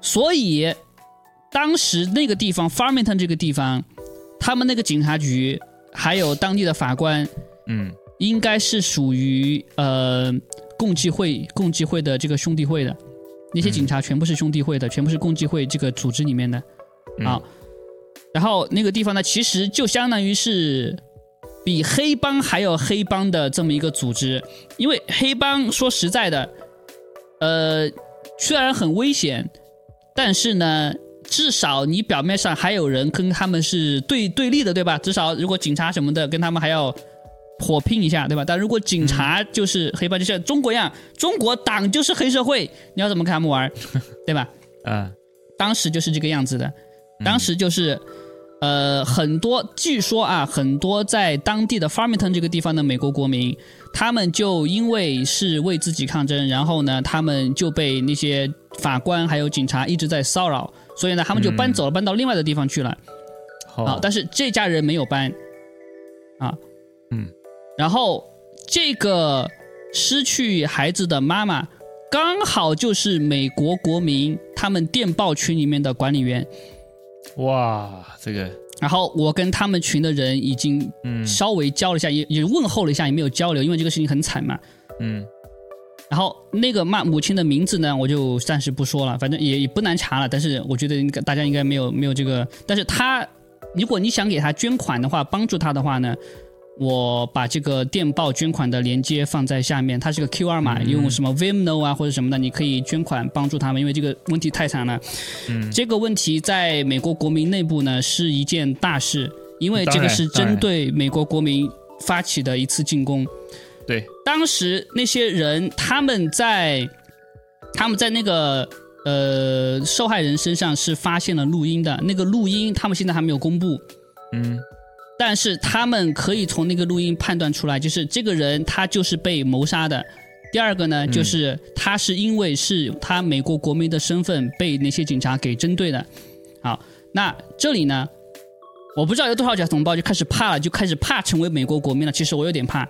所以当时那个地方 Farmington 这个地方，他们那个警察局还有当地的法官，嗯，应该是属于呃共济会共济会的这个兄弟会的那些警察全部是兄弟会的，全部是共济会这个组织里面的啊。然后那个地方呢，其实就相当于是。比黑帮还要黑帮的这么一个组织，因为黑帮说实在的，呃，虽然很危险，但是呢，至少你表面上还有人跟他们是对对立的，对吧？至少如果警察什么的跟他们还要火拼一下，对吧？但如果警察就是黑帮，就像中国一样，中国党就是黑社会，你要怎么跟他们玩，对吧？啊，当时就是这个样子的，当时就是。呃，很多据说啊，很多在当地的 Farmington 这个地方的美国国民，他们就因为是为自己抗争，然后呢，他们就被那些法官还有警察一直在骚扰，所以呢，他们就搬走了，搬到另外的地方去了。好，但是这家人没有搬，啊，嗯，然后这个失去孩子的妈妈，刚好就是美国国民他们电报群里面的管理员。哇，这个，然后我跟他们群的人已经稍微交了一下，也也问候了一下，也没有交流，因为这个事情很惨嘛。嗯，然后那个骂母亲的名字呢，我就暂时不说了，反正也也不难查了。但是我觉得应该大家应该没有没有这个，但是他如果你想给他捐款的话，帮助他的话呢？我把这个电报捐款的链接放在下面，它是个 Q R 码，用什么 Vimno 啊或者什么的，你可以捐款帮助他们，因为这个问题太惨了。嗯，这个问题在美国国民内部呢是一件大事，因为这个是针对美国国民发起的一次进攻。对，当时那些人他们在他们在那个呃受害人身上是发现了录音的，那个录音他们现在还没有公布。嗯。但是他们可以从那个录音判断出来，就是这个人他就是被谋杀的。第二个呢，就是他是因为是他美国国民的身份被那些警察给针对的。好，那这里呢，我不知道有多少假同胞就开始怕了，就开始怕成为美国国民了。其实我有点怕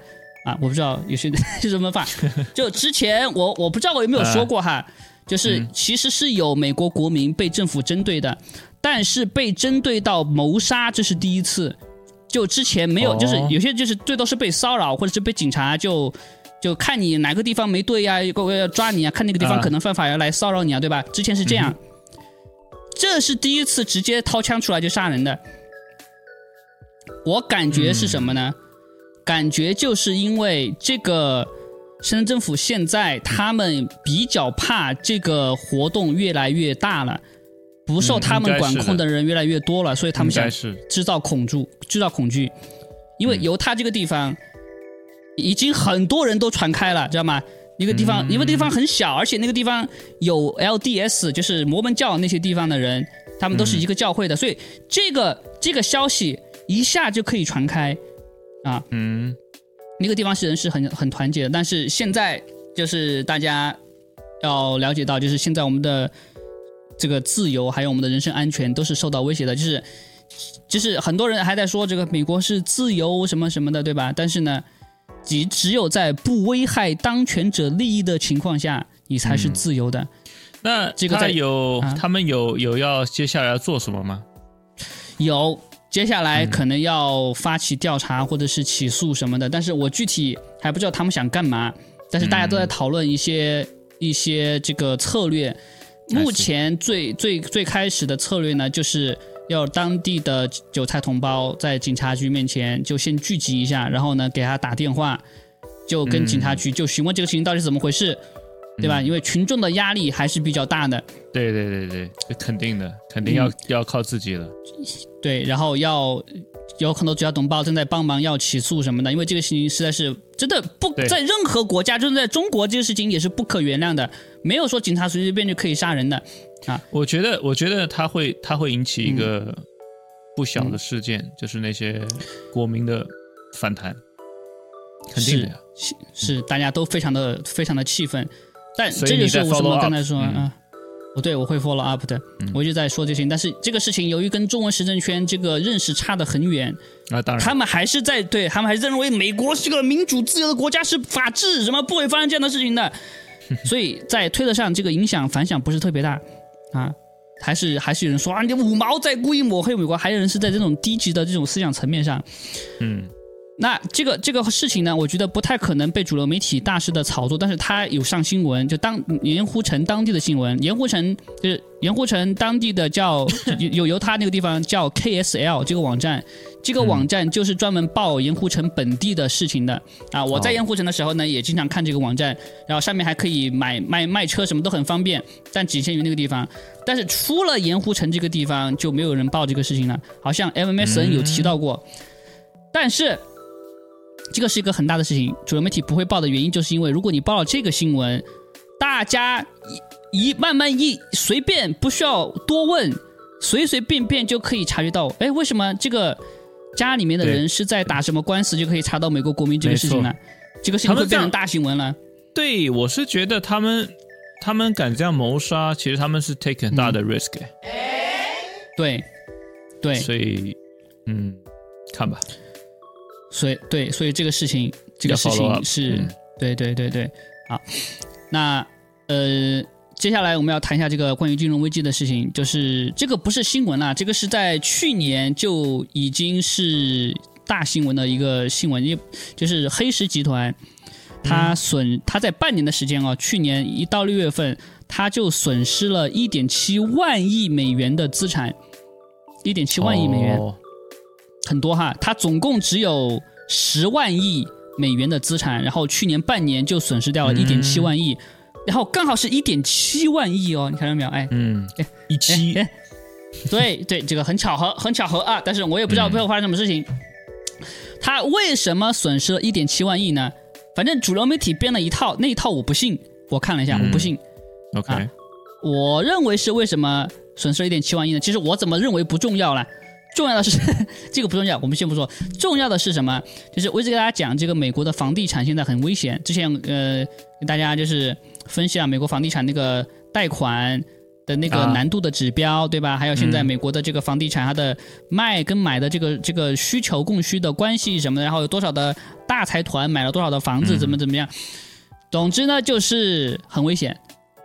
啊，我不知道有些是什么怕。就之前我我不知道我有没有说过哈，就是其实是有美国国民被政府针对的，但是被针对到谋杀这是第一次。就之前没有，就是有些就是最多是被骚扰，或者是被警察就。就看你哪个地方没对呀，要要抓你啊！看那个地方可能犯法，要来骚扰你啊，对吧？之前是这样，这是第一次直接掏枪出来就杀人的。我感觉是什么呢？感觉就是因为这个深圳政府现在他们比较怕这个活动越来越大了，不受他们管控的人越来越多了，所以他们想制造恐惧，制造恐惧，因为由他这个地方。已经很多人都传开了，知道吗？一个地方，因为地方很小，而且那个地方有 LDS，就是摩门教那些地方的人，他们都是一个教会的，所以这个这个消息一下就可以传开，啊，嗯，那个地方是人是很很团结的，但是现在就是大家要了解到，就是现在我们的这个自由还有我们的人身安全都是受到威胁的，就是就是很多人还在说这个美国是自由什么什么的，对吧？但是呢。只只有在不危害当权者利益的情况下，你才是自由的。那这个在有他们有有要接下来要做什么吗？有，接下来可能要发起调查或者是起诉什么的，但是我具体还不知道他们想干嘛。但是大家都在讨论一些一些这个策略。目前最最最开始的策略呢，就是。要当地的韭菜同胞在警察局面前就先聚集一下，然后呢给他打电话，就跟警察局就询问这个事情到底是怎么回事，对吧？因为群众的压力还是比较大的。对对对对，肯定的，肯定要要靠自己了。对，然后要有很多主要同胞正在帮忙要起诉什么的，因为这个事情实在是真的不在任何国家，就是在中国这个事情也是不可原谅的，没有说警察随随便就可以杀人的。啊，我觉得，我觉得他会，他会引起一个不小的事件，就是那些国民的反弹，肯定的，是是，大家都非常的非常的气愤，但这就是为什么刚才说啊，不对，我会 follow up 的，我就在说这些，但是这个事情由于跟中文时政圈这个认识差得很远啊，当然，他们还是在对他们还是认为美国是个民主自由的国家，是法治，什么不会发生这样的事情的，所以在推特上这个影响反响不是特别大。啊，还是还是有人说啊，你五毛在故意抹黑美国，还有人是在这种低级的这种思想层面上，嗯，那这个这个事情呢，我觉得不太可能被主流媒体大肆的炒作，但是它有上新闻，就当盐湖城当地的新闻，盐湖城就是盐湖城当地的叫 有有由他那个地方叫 KSL 这个网站。这个网站就是专门报盐湖城本地的事情的啊！我在盐湖城的时候呢，也经常看这个网站，然后上面还可以买卖卖车，什么都很方便，但仅限于那个地方。但是出了盐湖城这个地方，就没有人报这个事情了。好像 MMSN 有提到过，但是这个是一个很大的事情，主流媒体不会报的原因，就是因为如果你报了这个新闻，大家一一慢慢一随便不需要多问，随随便便就可以察觉到，哎，为什么这个？家里面的人是在打什么官司，就可以查到美国国民这个事情呢。这个事情会变成大新闻了。对，我是觉得他们他们敢这样谋杀，其实他们是 take 很大的 risk。对，对。所以，嗯，看吧。所以，对，所以这个事情，这个事情是，对，对，对，对。好，那呃。接下来我们要谈一下这个关于金融危机的事情，就是这个不是新闻了，这个是在去年就已经是大新闻的一个新闻，因就是黑石集团，它损，它在半年的时间啊，去年一到六月份，它就损失了一点七万亿美元的资产，一点七万亿美元，很多哈，它总共只有十万亿美元的资产，然后去年半年就损失掉了一点七万亿。然后刚好是一点七万亿哦，你看到没有？哎，嗯，哎，一七，对对，这个很巧合，很巧合啊！但是我也不知道背后发生什么事情。他为什么损失了一点七万亿呢？反正主流媒体编了一套，那一套我不信。我看了一下，我不信。OK，我认为是为什么损失了一点七万亿呢？其实我怎么认为不重要了，重要的是 这个不重要，我们先不说。重要的是什么？就是我一直给大家讲，这个美国的房地产现在很危险。之前呃，给大家就是分析了美国房地产那个贷款的那个难度的指标，对吧？还有现在美国的这个房地产它的卖跟买的这个这个需求供需的关系什么的，然后有多少的大财团买了多少的房子，怎么怎么样？总之呢，就是很危险。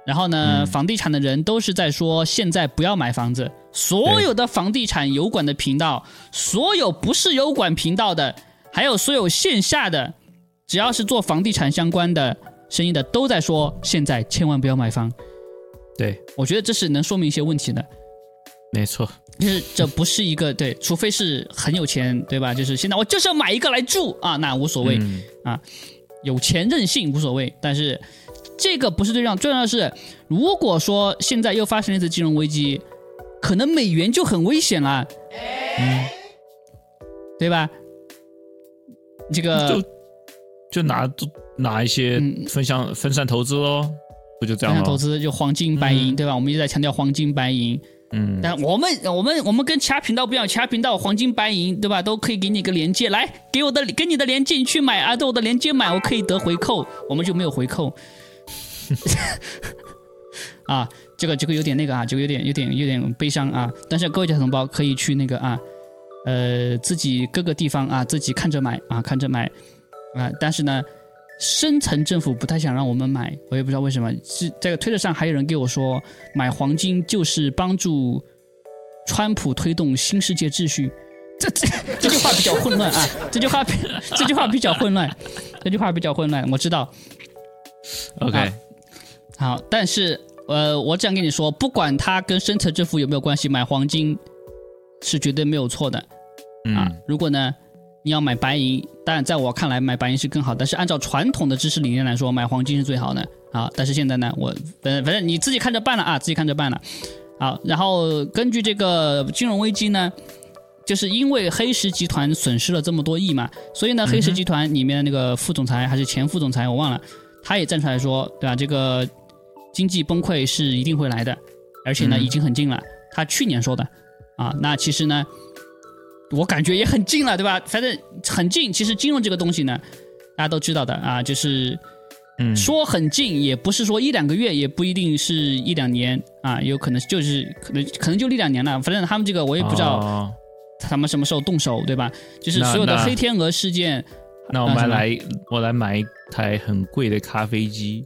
然后呢，房地产的人都是在说，现在不要买房子。所有的房地产油管的频道，所有不是油管频道的，还有所有线下的，只要是做房地产相关的生意的，都在说，现在千万不要买房。对，我觉得这是能说明一些问题的。没错，就是这不是一个对，除非是很有钱，对吧？就是现在我就是要买一个来住啊，那无所谓啊，有钱任性无所谓，但是。这个不是最重要，重要的是，如果说现在又发生了一次金融危机，可能美元就很危险了，嗯，对吧？这个就就拿拿一些分享分散投资喽，不就这样分散投资就黄金白银，对吧？我们一直在强调黄金白银，嗯，但我们我们我们跟其他频道不一样，其他频道黄金白银，对吧？都可以给你个连接，来给我的给你的连接，你去买啊，对我的连接买，我可以得回扣，我们就没有回扣。啊，这个这个有点那个啊，这个有点有点有点悲伤啊。但是各位家同胞可以去那个啊，呃，自己各个地方啊，自己看着买啊，看着买啊。但是呢，深层政府不太想让我们买，我也不知道为什么。是这个推特上还有人给我说，买黄金就是帮助川普推动新世界秩序。这这这句话比较混乱啊，这句话这句话比较混乱，这句话比较混乱，我知道。OK，好，但是呃，我这样跟你说，不管它跟深层支付有没有关系，买黄金是绝对没有错的啊。如果呢，你要买白银，当然在我看来买白银是更好，但是按照传统的知识理念来说，买黄金是最好的啊。但是现在呢，我反反正你自己看着办了啊，自己看着办了。好，然后根据这个金融危机呢，就是因为黑石集团损失了这么多亿嘛，所以呢，黑石集团里面的那个副总裁还是前副总裁，我忘了。他也站出来说，对吧？这个经济崩溃是一定会来的，而且呢，已经很近了。他去年说的，啊，那其实呢，我感觉也很近了，对吧？反正很近。其实金融这个东西呢，大家都知道的啊，就是，嗯，说很近，也不是说一两个月，也不一定是一两年啊，有可能就是可能可能就一两年了。反正他们这个我也不知道他们什么时候动手，对吧？就是所有的黑天鹅事件。那我们来，我来买一台很贵的咖啡机。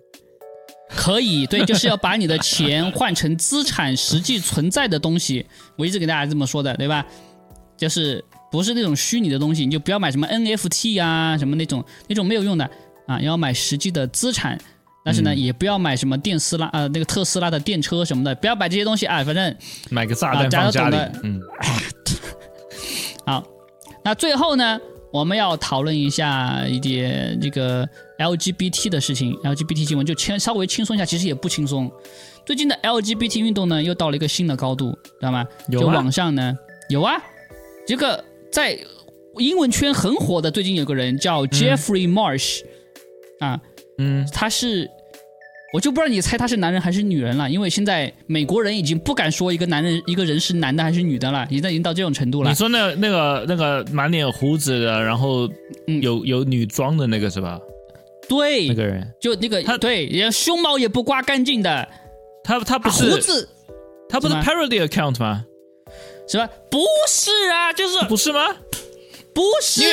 可以，对，就是要把你的钱换成资产，实际存在的东西。我一直给大家这么说的，对吧？就是不是那种虚拟的东西，你就不要买什么 NFT 啊，什么那种那种没有用的啊，要买实际的资产。但是呢，也不要买什么电斯拉呃那个特斯拉的电车什么的，不要买这些东西啊。反正买个炸弹放家里。嗯。好，那最后呢？我们要讨论一下一点这个 LGBT 的事情，LGBT 新闻就轻稍微轻松一下，其实也不轻松。最近的 LGBT 运动呢，又到了一个新的高度，知道吗？就网上呢有啊，这个在英文圈很火的，最近有个人叫 Jeffrey Marsh，啊，嗯，他是。我就不知道你猜他是男人还是女人了，因为现在美国人已经不敢说一个男人一个人是男的还是女的了，已经已经到这种程度了。你说那那个那个满脸胡子的，然后有有女装的那个是吧？对，那个人。就那个他对，连胸毛也不刮干净的，他他不是胡子，他不是 parody account 吗？是吧？不是啊，就是不是吗？不是，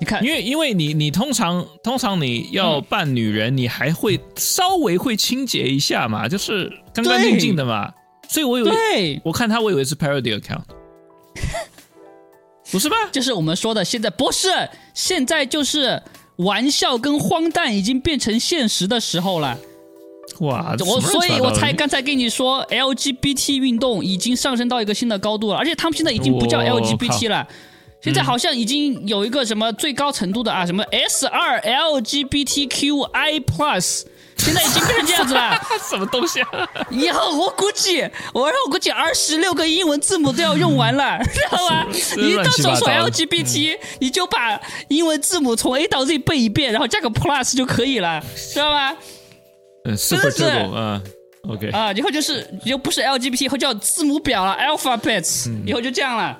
你看，因为因为你你通常通常你要扮女人，你还会稍微会清洁一下嘛，就是干干净净的嘛，所以我以为，我看他我以为是 parody account，不是吧？就是我们说的现在不是，现在就是玩笑跟荒诞已经变成现实的时候了。哇，我所以我才刚才跟你说，LGBT 运动已经上升到一个新的高度了，而且他们现在已经不叫 LGBT 了。现在好像已经有一个什么最高程度的啊，什么 S 二 LGBTQI Plus，现在已经变成这样子了。什么东西啊？以后我估计，我我估计二十六个英文字母都要用完了，知道吧？你到时候说 LGBT，你就把英文字母从 A 到 Z 背一遍，然后加个 Plus 就可以了，知道吧？嗯，Super Turbo，嗯，OK。啊，以后就是以后不是 LGBT，以后叫字母表了，Alphabets，以后就这样了。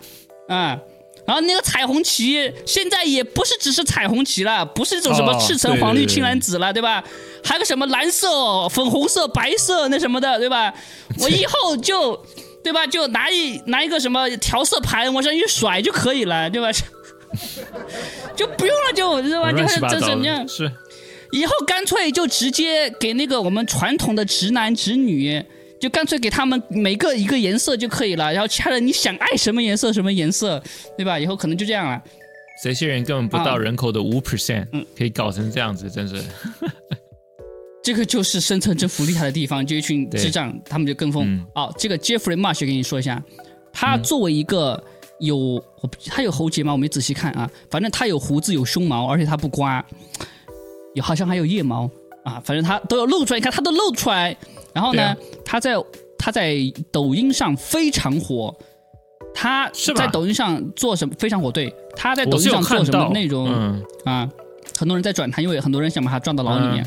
啊。然后那个彩虹旗现在也不是只是彩虹旗了，不是一种什么赤橙黄绿青蓝紫了，对吧？还有个什么蓝色、粉红色、白色那什么的，对吧？我以后就，对吧？就拿一拿一个什么调色盘往上一甩就可以了，对吧？就不用了，就对吧？就是这怎么样？是，以后干脆就直接给那个我们传统的直男直女。就干脆给他们每个一个颜色就可以了，然后其他人你想爱什么颜色什么颜色，对吧？以后可能就这样了。这些人根本不到人口的五 percent，嗯，可以搞成这样子，真是。这个就是深层政府厉害的地方，就一群智障，他们就跟风。哦，这个 Jeffrey Marsh 跟你说一下，他作为一个有他有喉结吗？我没仔细看啊，反正他有胡子有胸毛，而且他不刮，有好像还有腋毛啊，反正他都要露出来，你看他都露出来。然后呢，他在他在抖音上非常火，他在抖音上做什么非常火？对，他在抖音上做什么内容啊？很多人在转他，因为很多人想把他撞到牢里面。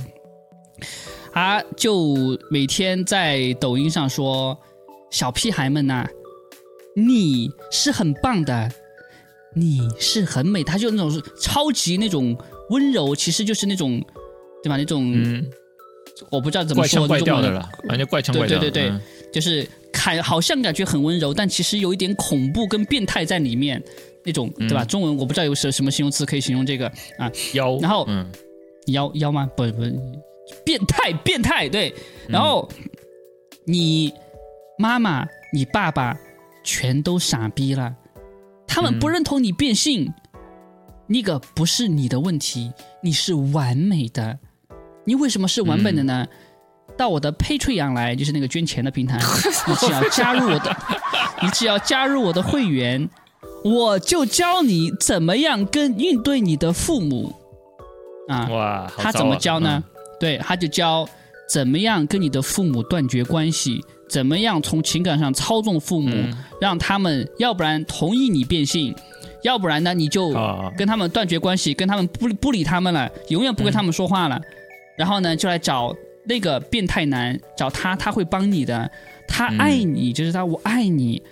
他就每天在抖音上说：“小屁孩们呐，你是很棒的，你是很美。”他就那种超级那种温柔，其实就是那种对吧？那种。我不知道怎么说，怪掉的了，感觉怪腔怪调。对对对对，就是看好像感觉很温柔，但其实有一点恐怖跟变态在里面，那种对吧？中文我不知道有什什么形容词可以形容这个啊？妖，然后嗯妖妖吗？不不，变态变态对。然后你妈妈、你爸爸全都傻逼了，他们不认同你变性，那个不是你的问题，你是完美的。你为什么是文本的呢？到我的 Patreon 来，就是那个捐钱的平台，你只要加入我的，你只要加入我的会员，我就教你怎么样跟应对你的父母。啊，哇，他怎么教呢？对，他就教怎么样跟你的父母断绝关系，怎么样从情感上操纵父母，让他们要不然同意你变性，要不然呢你就跟他们断绝关系，跟他们不不理他们了，永远不跟他们说话了。然后呢，就来找那个变态男，找他，他会帮你的，他爱你，就是他，我爱你，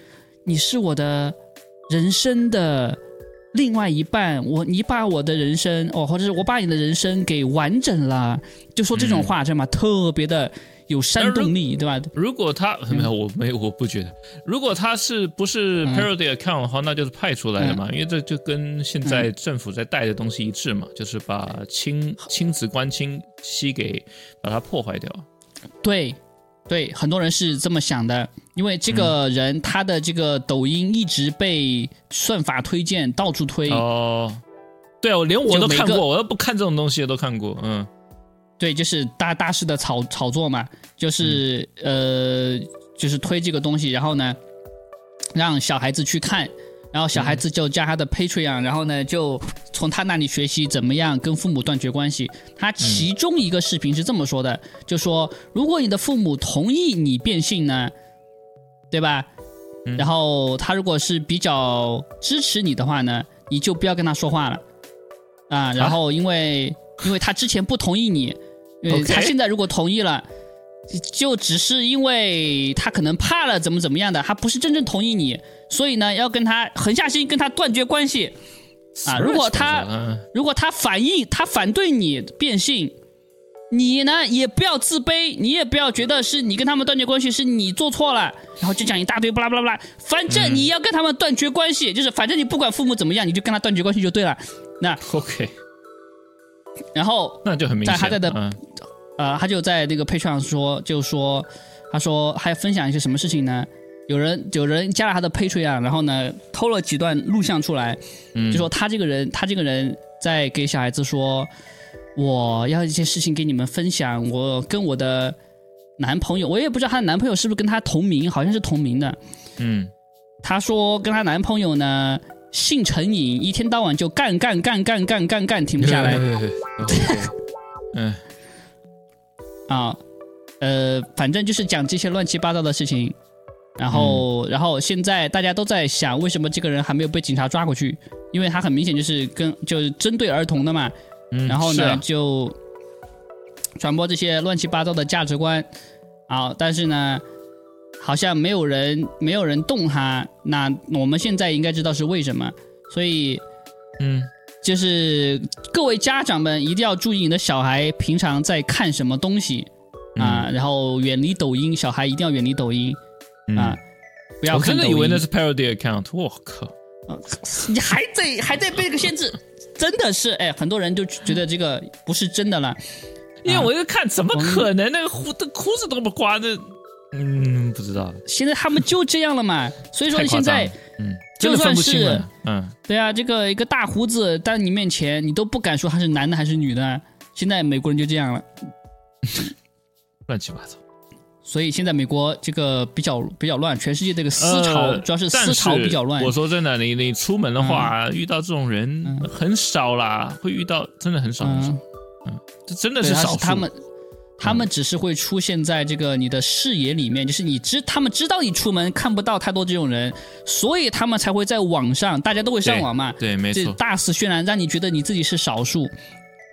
你是我的人生的另外一半，我你把我的人生哦，或者是我把你的人生给完整了，就说这种话，知道吗？特别的。有煽动力，对吧？如果他没有，我没有，我不觉得。如果他是不是 parody account 的话，那就是派出来的嘛，因为这就跟现在政府在带的东西一致嘛，就是把亲亲子关亲息给把它破坏掉。对，对，很多人是这么想的，因为这个人他的这个抖音一直被算法推荐，到处推。哦，对啊，我连我都看过，我要不看这种东西都看过，嗯。对，就是大大势的炒炒作嘛，就是呃，就是推这个东西，然后呢，让小孩子去看，然后小孩子就加他的 Patreon，然后呢，就从他那里学习怎么样跟父母断绝关系。他其中一个视频是这么说的，就说如果你的父母同意你变性呢，对吧？然后他如果是比较支持你的话呢，你就不要跟他说话了啊。然后因为因为他之前不同意你。他现在如果同意了，就只是因为他可能怕了，怎么怎么样的，他不是真正同意你，所以呢，要跟他狠下心跟他断绝关系啊！如果他如果他反应他反对你变性，你呢也不要自卑，你也不要觉得是你跟他们断绝关系是你做错了，然后就讲一大堆巴拉巴拉巴拉，反正你要跟他们断绝关系，就是反正你不管父母怎么样，你就跟他断绝关系就对了。那 OK。然后，那就很明显。在他在的，呃，他就在那个配上说，就说，他说还分享一些什么事情呢？有人有人加了他的 Patreon，然后呢，偷了几段录像出来，就说他这个人，他这个人在给小孩子说，我要一些事情给你们分享。我跟我的男朋友，我也不知道她的男朋友是不是跟她同名，好像是同名的。嗯，她说跟她男朋友呢。性成瘾，一天到晚就干干干干干干干，停不下来。嗯，啊，呃，反正就是讲这些乱七八糟的事情。然后，然后现在大家都在想，为什么这个人还没有被警察抓过去？因为他很明显就是跟就是针对儿童的嘛。嗯。然后呢，就传播这些乱七八糟的价值观。啊，但是呢。好像没有人没有人动他。那我们现在应该知道是为什么。所以，嗯，就是各位家长们一定要注意你的小孩平常在看什么东西啊，然后远离抖音，小孩一定要远离抖音啊，不要看。我真的以为那是 parody account，我靠！你还在还在被这个限制，真的是哎，很多人就觉得这个不是真的了。因为我一看，怎么可能那个胡的裤子都不刮的？嗯，不知道。现在他们就这样了嘛，所以说现在，嗯，就算是，嗯，对啊，这个一个大胡子在你面前，你都不敢说他是男的还是女的。现在美国人就这样了，乱七八糟。所以现在美国这个比较比较乱，全世界这个思潮主要是思潮比较乱。我说真的，你你出门的话，遇到这种人很少啦，会遇到真的很少很少。嗯，这真的是少数。他们，他们只是会出现在这个你的视野里面，就是你知他们知道你出门看不到太多这种人，所以他们才会在网上，大家都会上网嘛。对，没错。大肆渲染，让你觉得你自己是少数。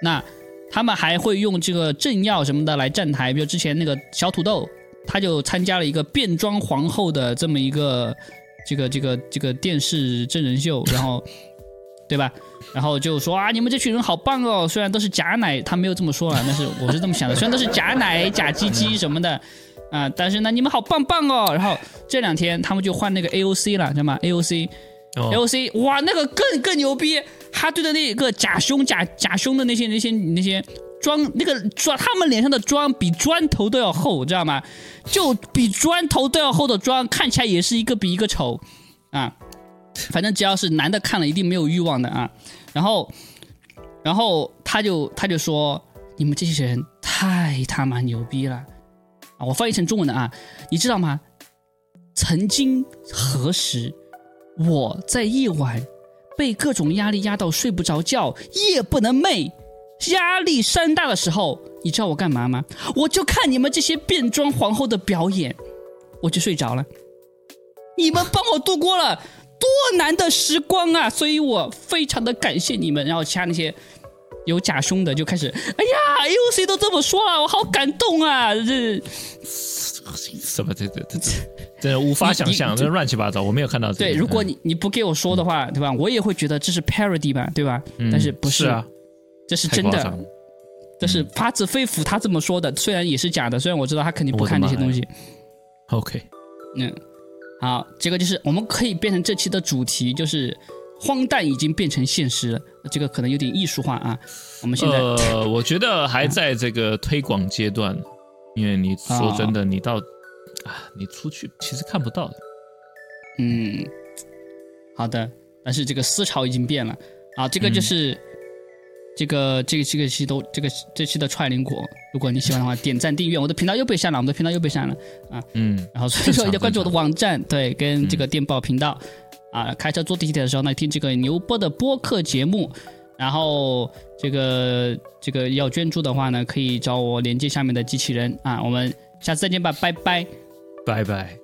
那他们还会用这个政要什么的来站台，比如之前那个小土豆，他就参加了一个变装皇后的这么一个这个这个这个电视真人秀，然后。对吧？然后就说啊，你们这群人好棒哦！虽然都是假奶，他没有这么说啊，但是我是这么想的。虽然都是假奶、假鸡鸡什么的啊，但是呢，你们好棒棒哦！然后这两天他们就换那个 AOC 了，知道吗？AOC，AOC，哇，那个更更牛逼！他对着那个假胸、假假胸的那些那些那些妆，那个妆，他们脸上的妆比砖头都要厚，知道吗？就比砖头都要厚的妆，看起来也是一个比一个丑啊。反正只要是男的看了一定没有欲望的啊，然后，然后他就他就说你们这些人太他妈牛逼了啊！我翻译成中文的啊，你知道吗？曾经何时我在夜晚被各种压力压到睡不着觉、夜不能寐、压力山大的时候，你知道我干嘛吗？我就看你们这些变装皇后的表演，我就睡着了。你们帮我度过了。多难的时光啊！所以我非常的感谢你们。然后其他那些有假胸的就开始，哎呀，AOC 都这么说了，我好感动啊！这什么？这这这这这无法想象，这乱七八糟，我没有看到。对，如果你你不给我说的话，对吧？我也会觉得这是 parody 吧，对吧？但是不是啊？这是真的，这是发自肺腑他这么说的。虽然也是假的，虽然我知道他肯定不看这些东西。OK，嗯。好，这个就是我们可以变成这期的主题，就是荒诞已经变成现实了。这个可能有点艺术化啊。我们现在呃，我觉得还在这个推广阶段，因为你说真的，你到啊，你出去其实看不到的。嗯，好的，但是这个思潮已经变了啊。这个就是这个这个这个期都这个这期的踹灵果。如果你喜欢的话，点赞订阅，我的频道又被删了，我们的频道又被删了啊。嗯，然后所以说一定要关注我的网站，对，跟这个电报频道啊。开车坐地铁的时候呢，听这个牛波的播客节目。然后这个这个要捐助的话呢，可以找我连接下面的机器人啊。我们下次再见吧，拜拜，拜拜。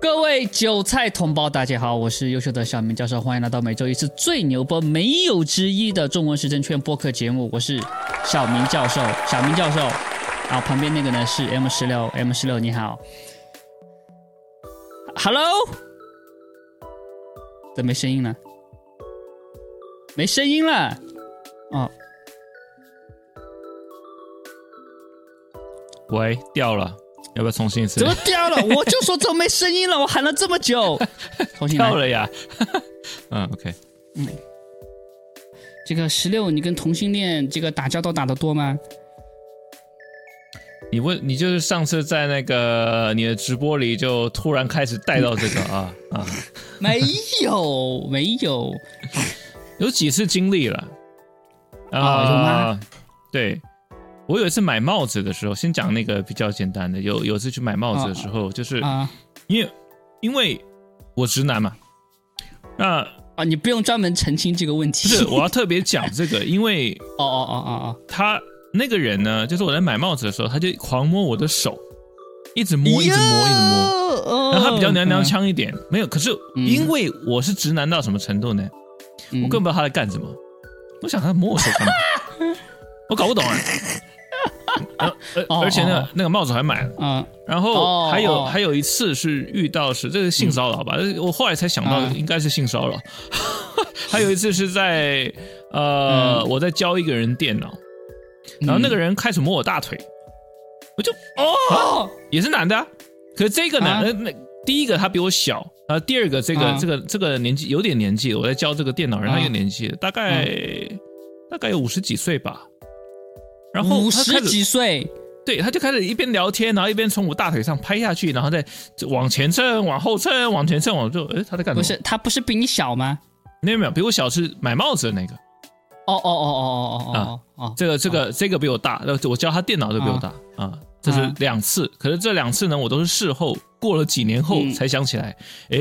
各位韭菜同胞，大家好，我是优秀的小明教授，欢迎来到每周一次最牛播没有之一的中文时政圈播客节目，我是小明教授，小明教授，然后旁边那个呢是 M 十六，M 十六你好，Hello，怎么没声音了？没声音了，哦，喂，掉了。要不要重新一次？怎么掉了？我就说怎么没声音了？我喊了这么久，重新掉了呀。嗯，OK，嗯，这个十六，你跟同性恋这个打交道打的多吗？你问，你就是上次在那个你的直播里就突然开始带到这个啊啊？没有，没有，有几次经历了啊？有吗？对。我有一次买帽子的时候，先讲那个比较简单的。有有一次去买帽子的时候，就是因为因为我直男嘛，那啊，你不用专门澄清这个问题。不是，我要特别讲这个，因为哦哦哦哦哦，他那个人呢，就是我在买帽子的时候，他就狂摸我的手，一直摸，一直摸，一直摸。然后他比较娘娘腔一点，没有。可是因为我是直男到什么程度呢？我更不知道他在干什么。我想他摸我手干嘛？我搞不懂啊。而而且呢，那个帽子还买了。嗯，然后还有还有一次是遇到是这个性骚扰吧，我后来才想到应该是性骚扰。还有一次是在呃，我在教一个人电脑，然后那个人开始摸我大腿，我就哦，也是男的，可是这个男的那第一个他比我小。啊，第二个这个这个这个年纪有点年纪，我在教这个电脑人，他有年纪，大概大概有五十几岁吧。然后五十几岁，对，他就开始一边聊天，然后一边从我大腿上拍下去，然后再往前蹭、往后蹭、往前蹭、往就，哎，他在干什么？不是，他不是比你小吗？没有没有，比我小是买帽子的那个。哦哦哦哦哦哦哦哦，这个这个这个比我大，我教他电脑都比我大啊。这是两次，可是这两次呢，我都是事后过了几年后才想起来，哎，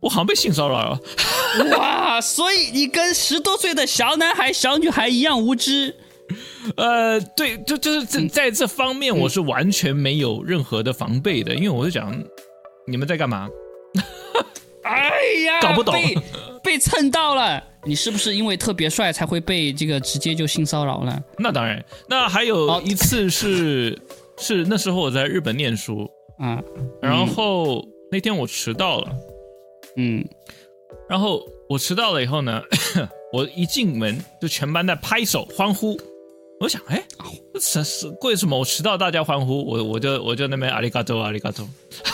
我好像被性骚扰了。哇，所以你跟十多岁的小男孩、小女孩一样无知。呃，对，就就是这在这方面，我是完全没有任何的防备的，因为我就想你们在干嘛？哎呀，搞不懂，被蹭到了。你是不是因为特别帅才会被这个直接就性骚扰了？那当然，那还有一次是。是那时候我在日本念书，啊，然后那天我迟到了，嗯，然后我迟到了以后呢，我一进门就全班在拍手欢呼，我想，哎，是是为什么我迟到大家欢呼，我我就我就那边阿里嘎多阿里嘎多，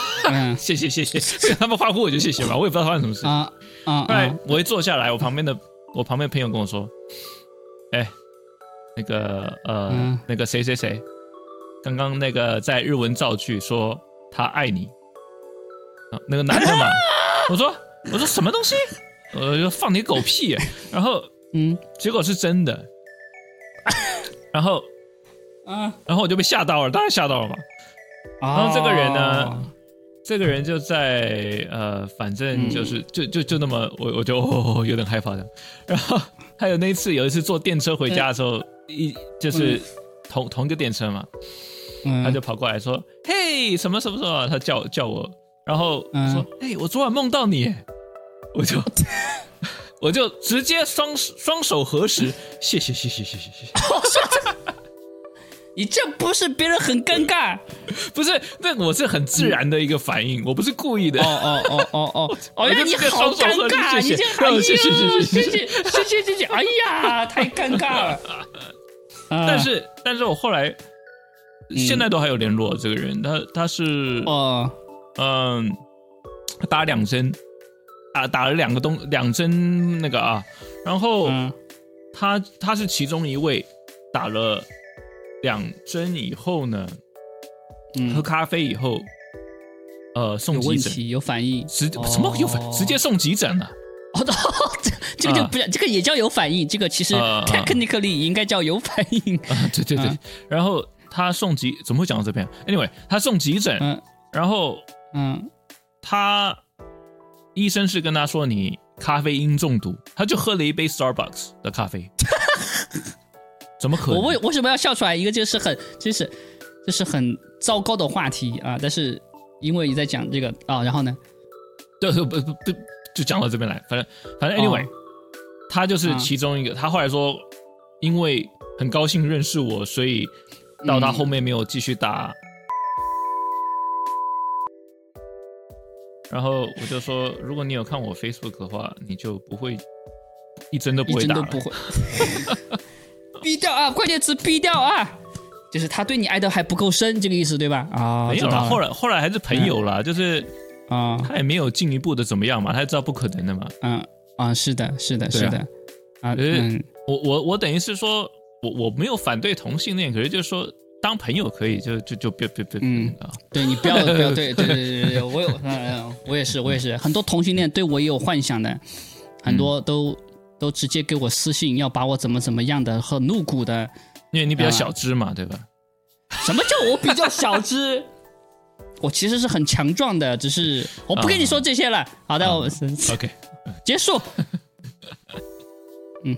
谢谢谢谢，他们欢呼我就谢谢吧，我也不知道发生什么事。啊啊，后来我一坐下来，我旁边的我旁边朋友跟我说，哎，那个呃那个谁谁谁。刚刚那个在日文造句说他爱你，啊，那个男的嘛，我说我说什么东西，我就放你狗屁，然后嗯，结果是真的，然后啊，然后我就被吓到了，当然吓到了嘛，然后这个人呢，这个人就在呃，反正就是就就就那么，我我就有点害怕的，然后还有那一次有一次坐电车回家的时候，一就是同同一个电车嘛。他就跑过来说：“嘿，什么什么什么？”他叫叫我，然后说：“哎，我昨晚梦到你。”我就 我就直接双双手合十，谢谢谢谢谢谢谢谢。你这不是别人很尴尬，不是？那我是很自然的一个反应，我不是故意的。哦哦哦哦哦！哎呀，你好尴尬！你这哎呀，谢谢谢谢谢谢谢谢谢谢！哎呀，太尴尬了。但是，但是我后来。现在都还有联络这个人，他他是哦，嗯，打两针，打打了两个东两针那个啊，然后他他是其中一位打了两针以后呢，喝咖啡以后，呃，送急诊有反应，直什么有反直接送急诊了，哦，这这个就不这个也叫有反应，这个其实 technically 应该叫有反应，啊对对对，然后。他送急怎么会讲到这边？Anyway，他送急诊，然后嗯，他医生是跟他说你咖啡因中毒，他就喝了一杯 Starbucks 的咖啡，怎么可能？我为为什么要笑出来？一个就是很，就是就是很糟糕的话题啊！但是因为你在讲这个啊，然后呢，对不不不，就讲到这边来，反正反正 Anyway，他就是其中一个。他后来说，因为很高兴认识我，所以。到他后面没有继续打，然后我就说，如果你有看我 Facebook 的话，你就不会一针都不会打，不会。逼掉啊！关键词逼掉啊！就是他对你爱的还不够深，这个意思对吧？啊，没有了。后来后来还是朋友了，就是啊，他也没有进一步的怎么样嘛，他知道不可能的嘛。嗯啊，是的，是的，是的。啊，嗯，我我我等于是说。我我没有反对同性恋，可是就是说当朋友可以，就就就别别别嗯啊，对你不要不要对对对对对，我有嗯我也是我也是很多同性恋对我也有幻想的，很多都都直接给我私信要把我怎么怎么样的很露骨的，因为你比较小只嘛，对吧？什么叫我比较小只？我其实是很强壮的，只是我不跟你说这些了。好的，我 OK 结束。嗯。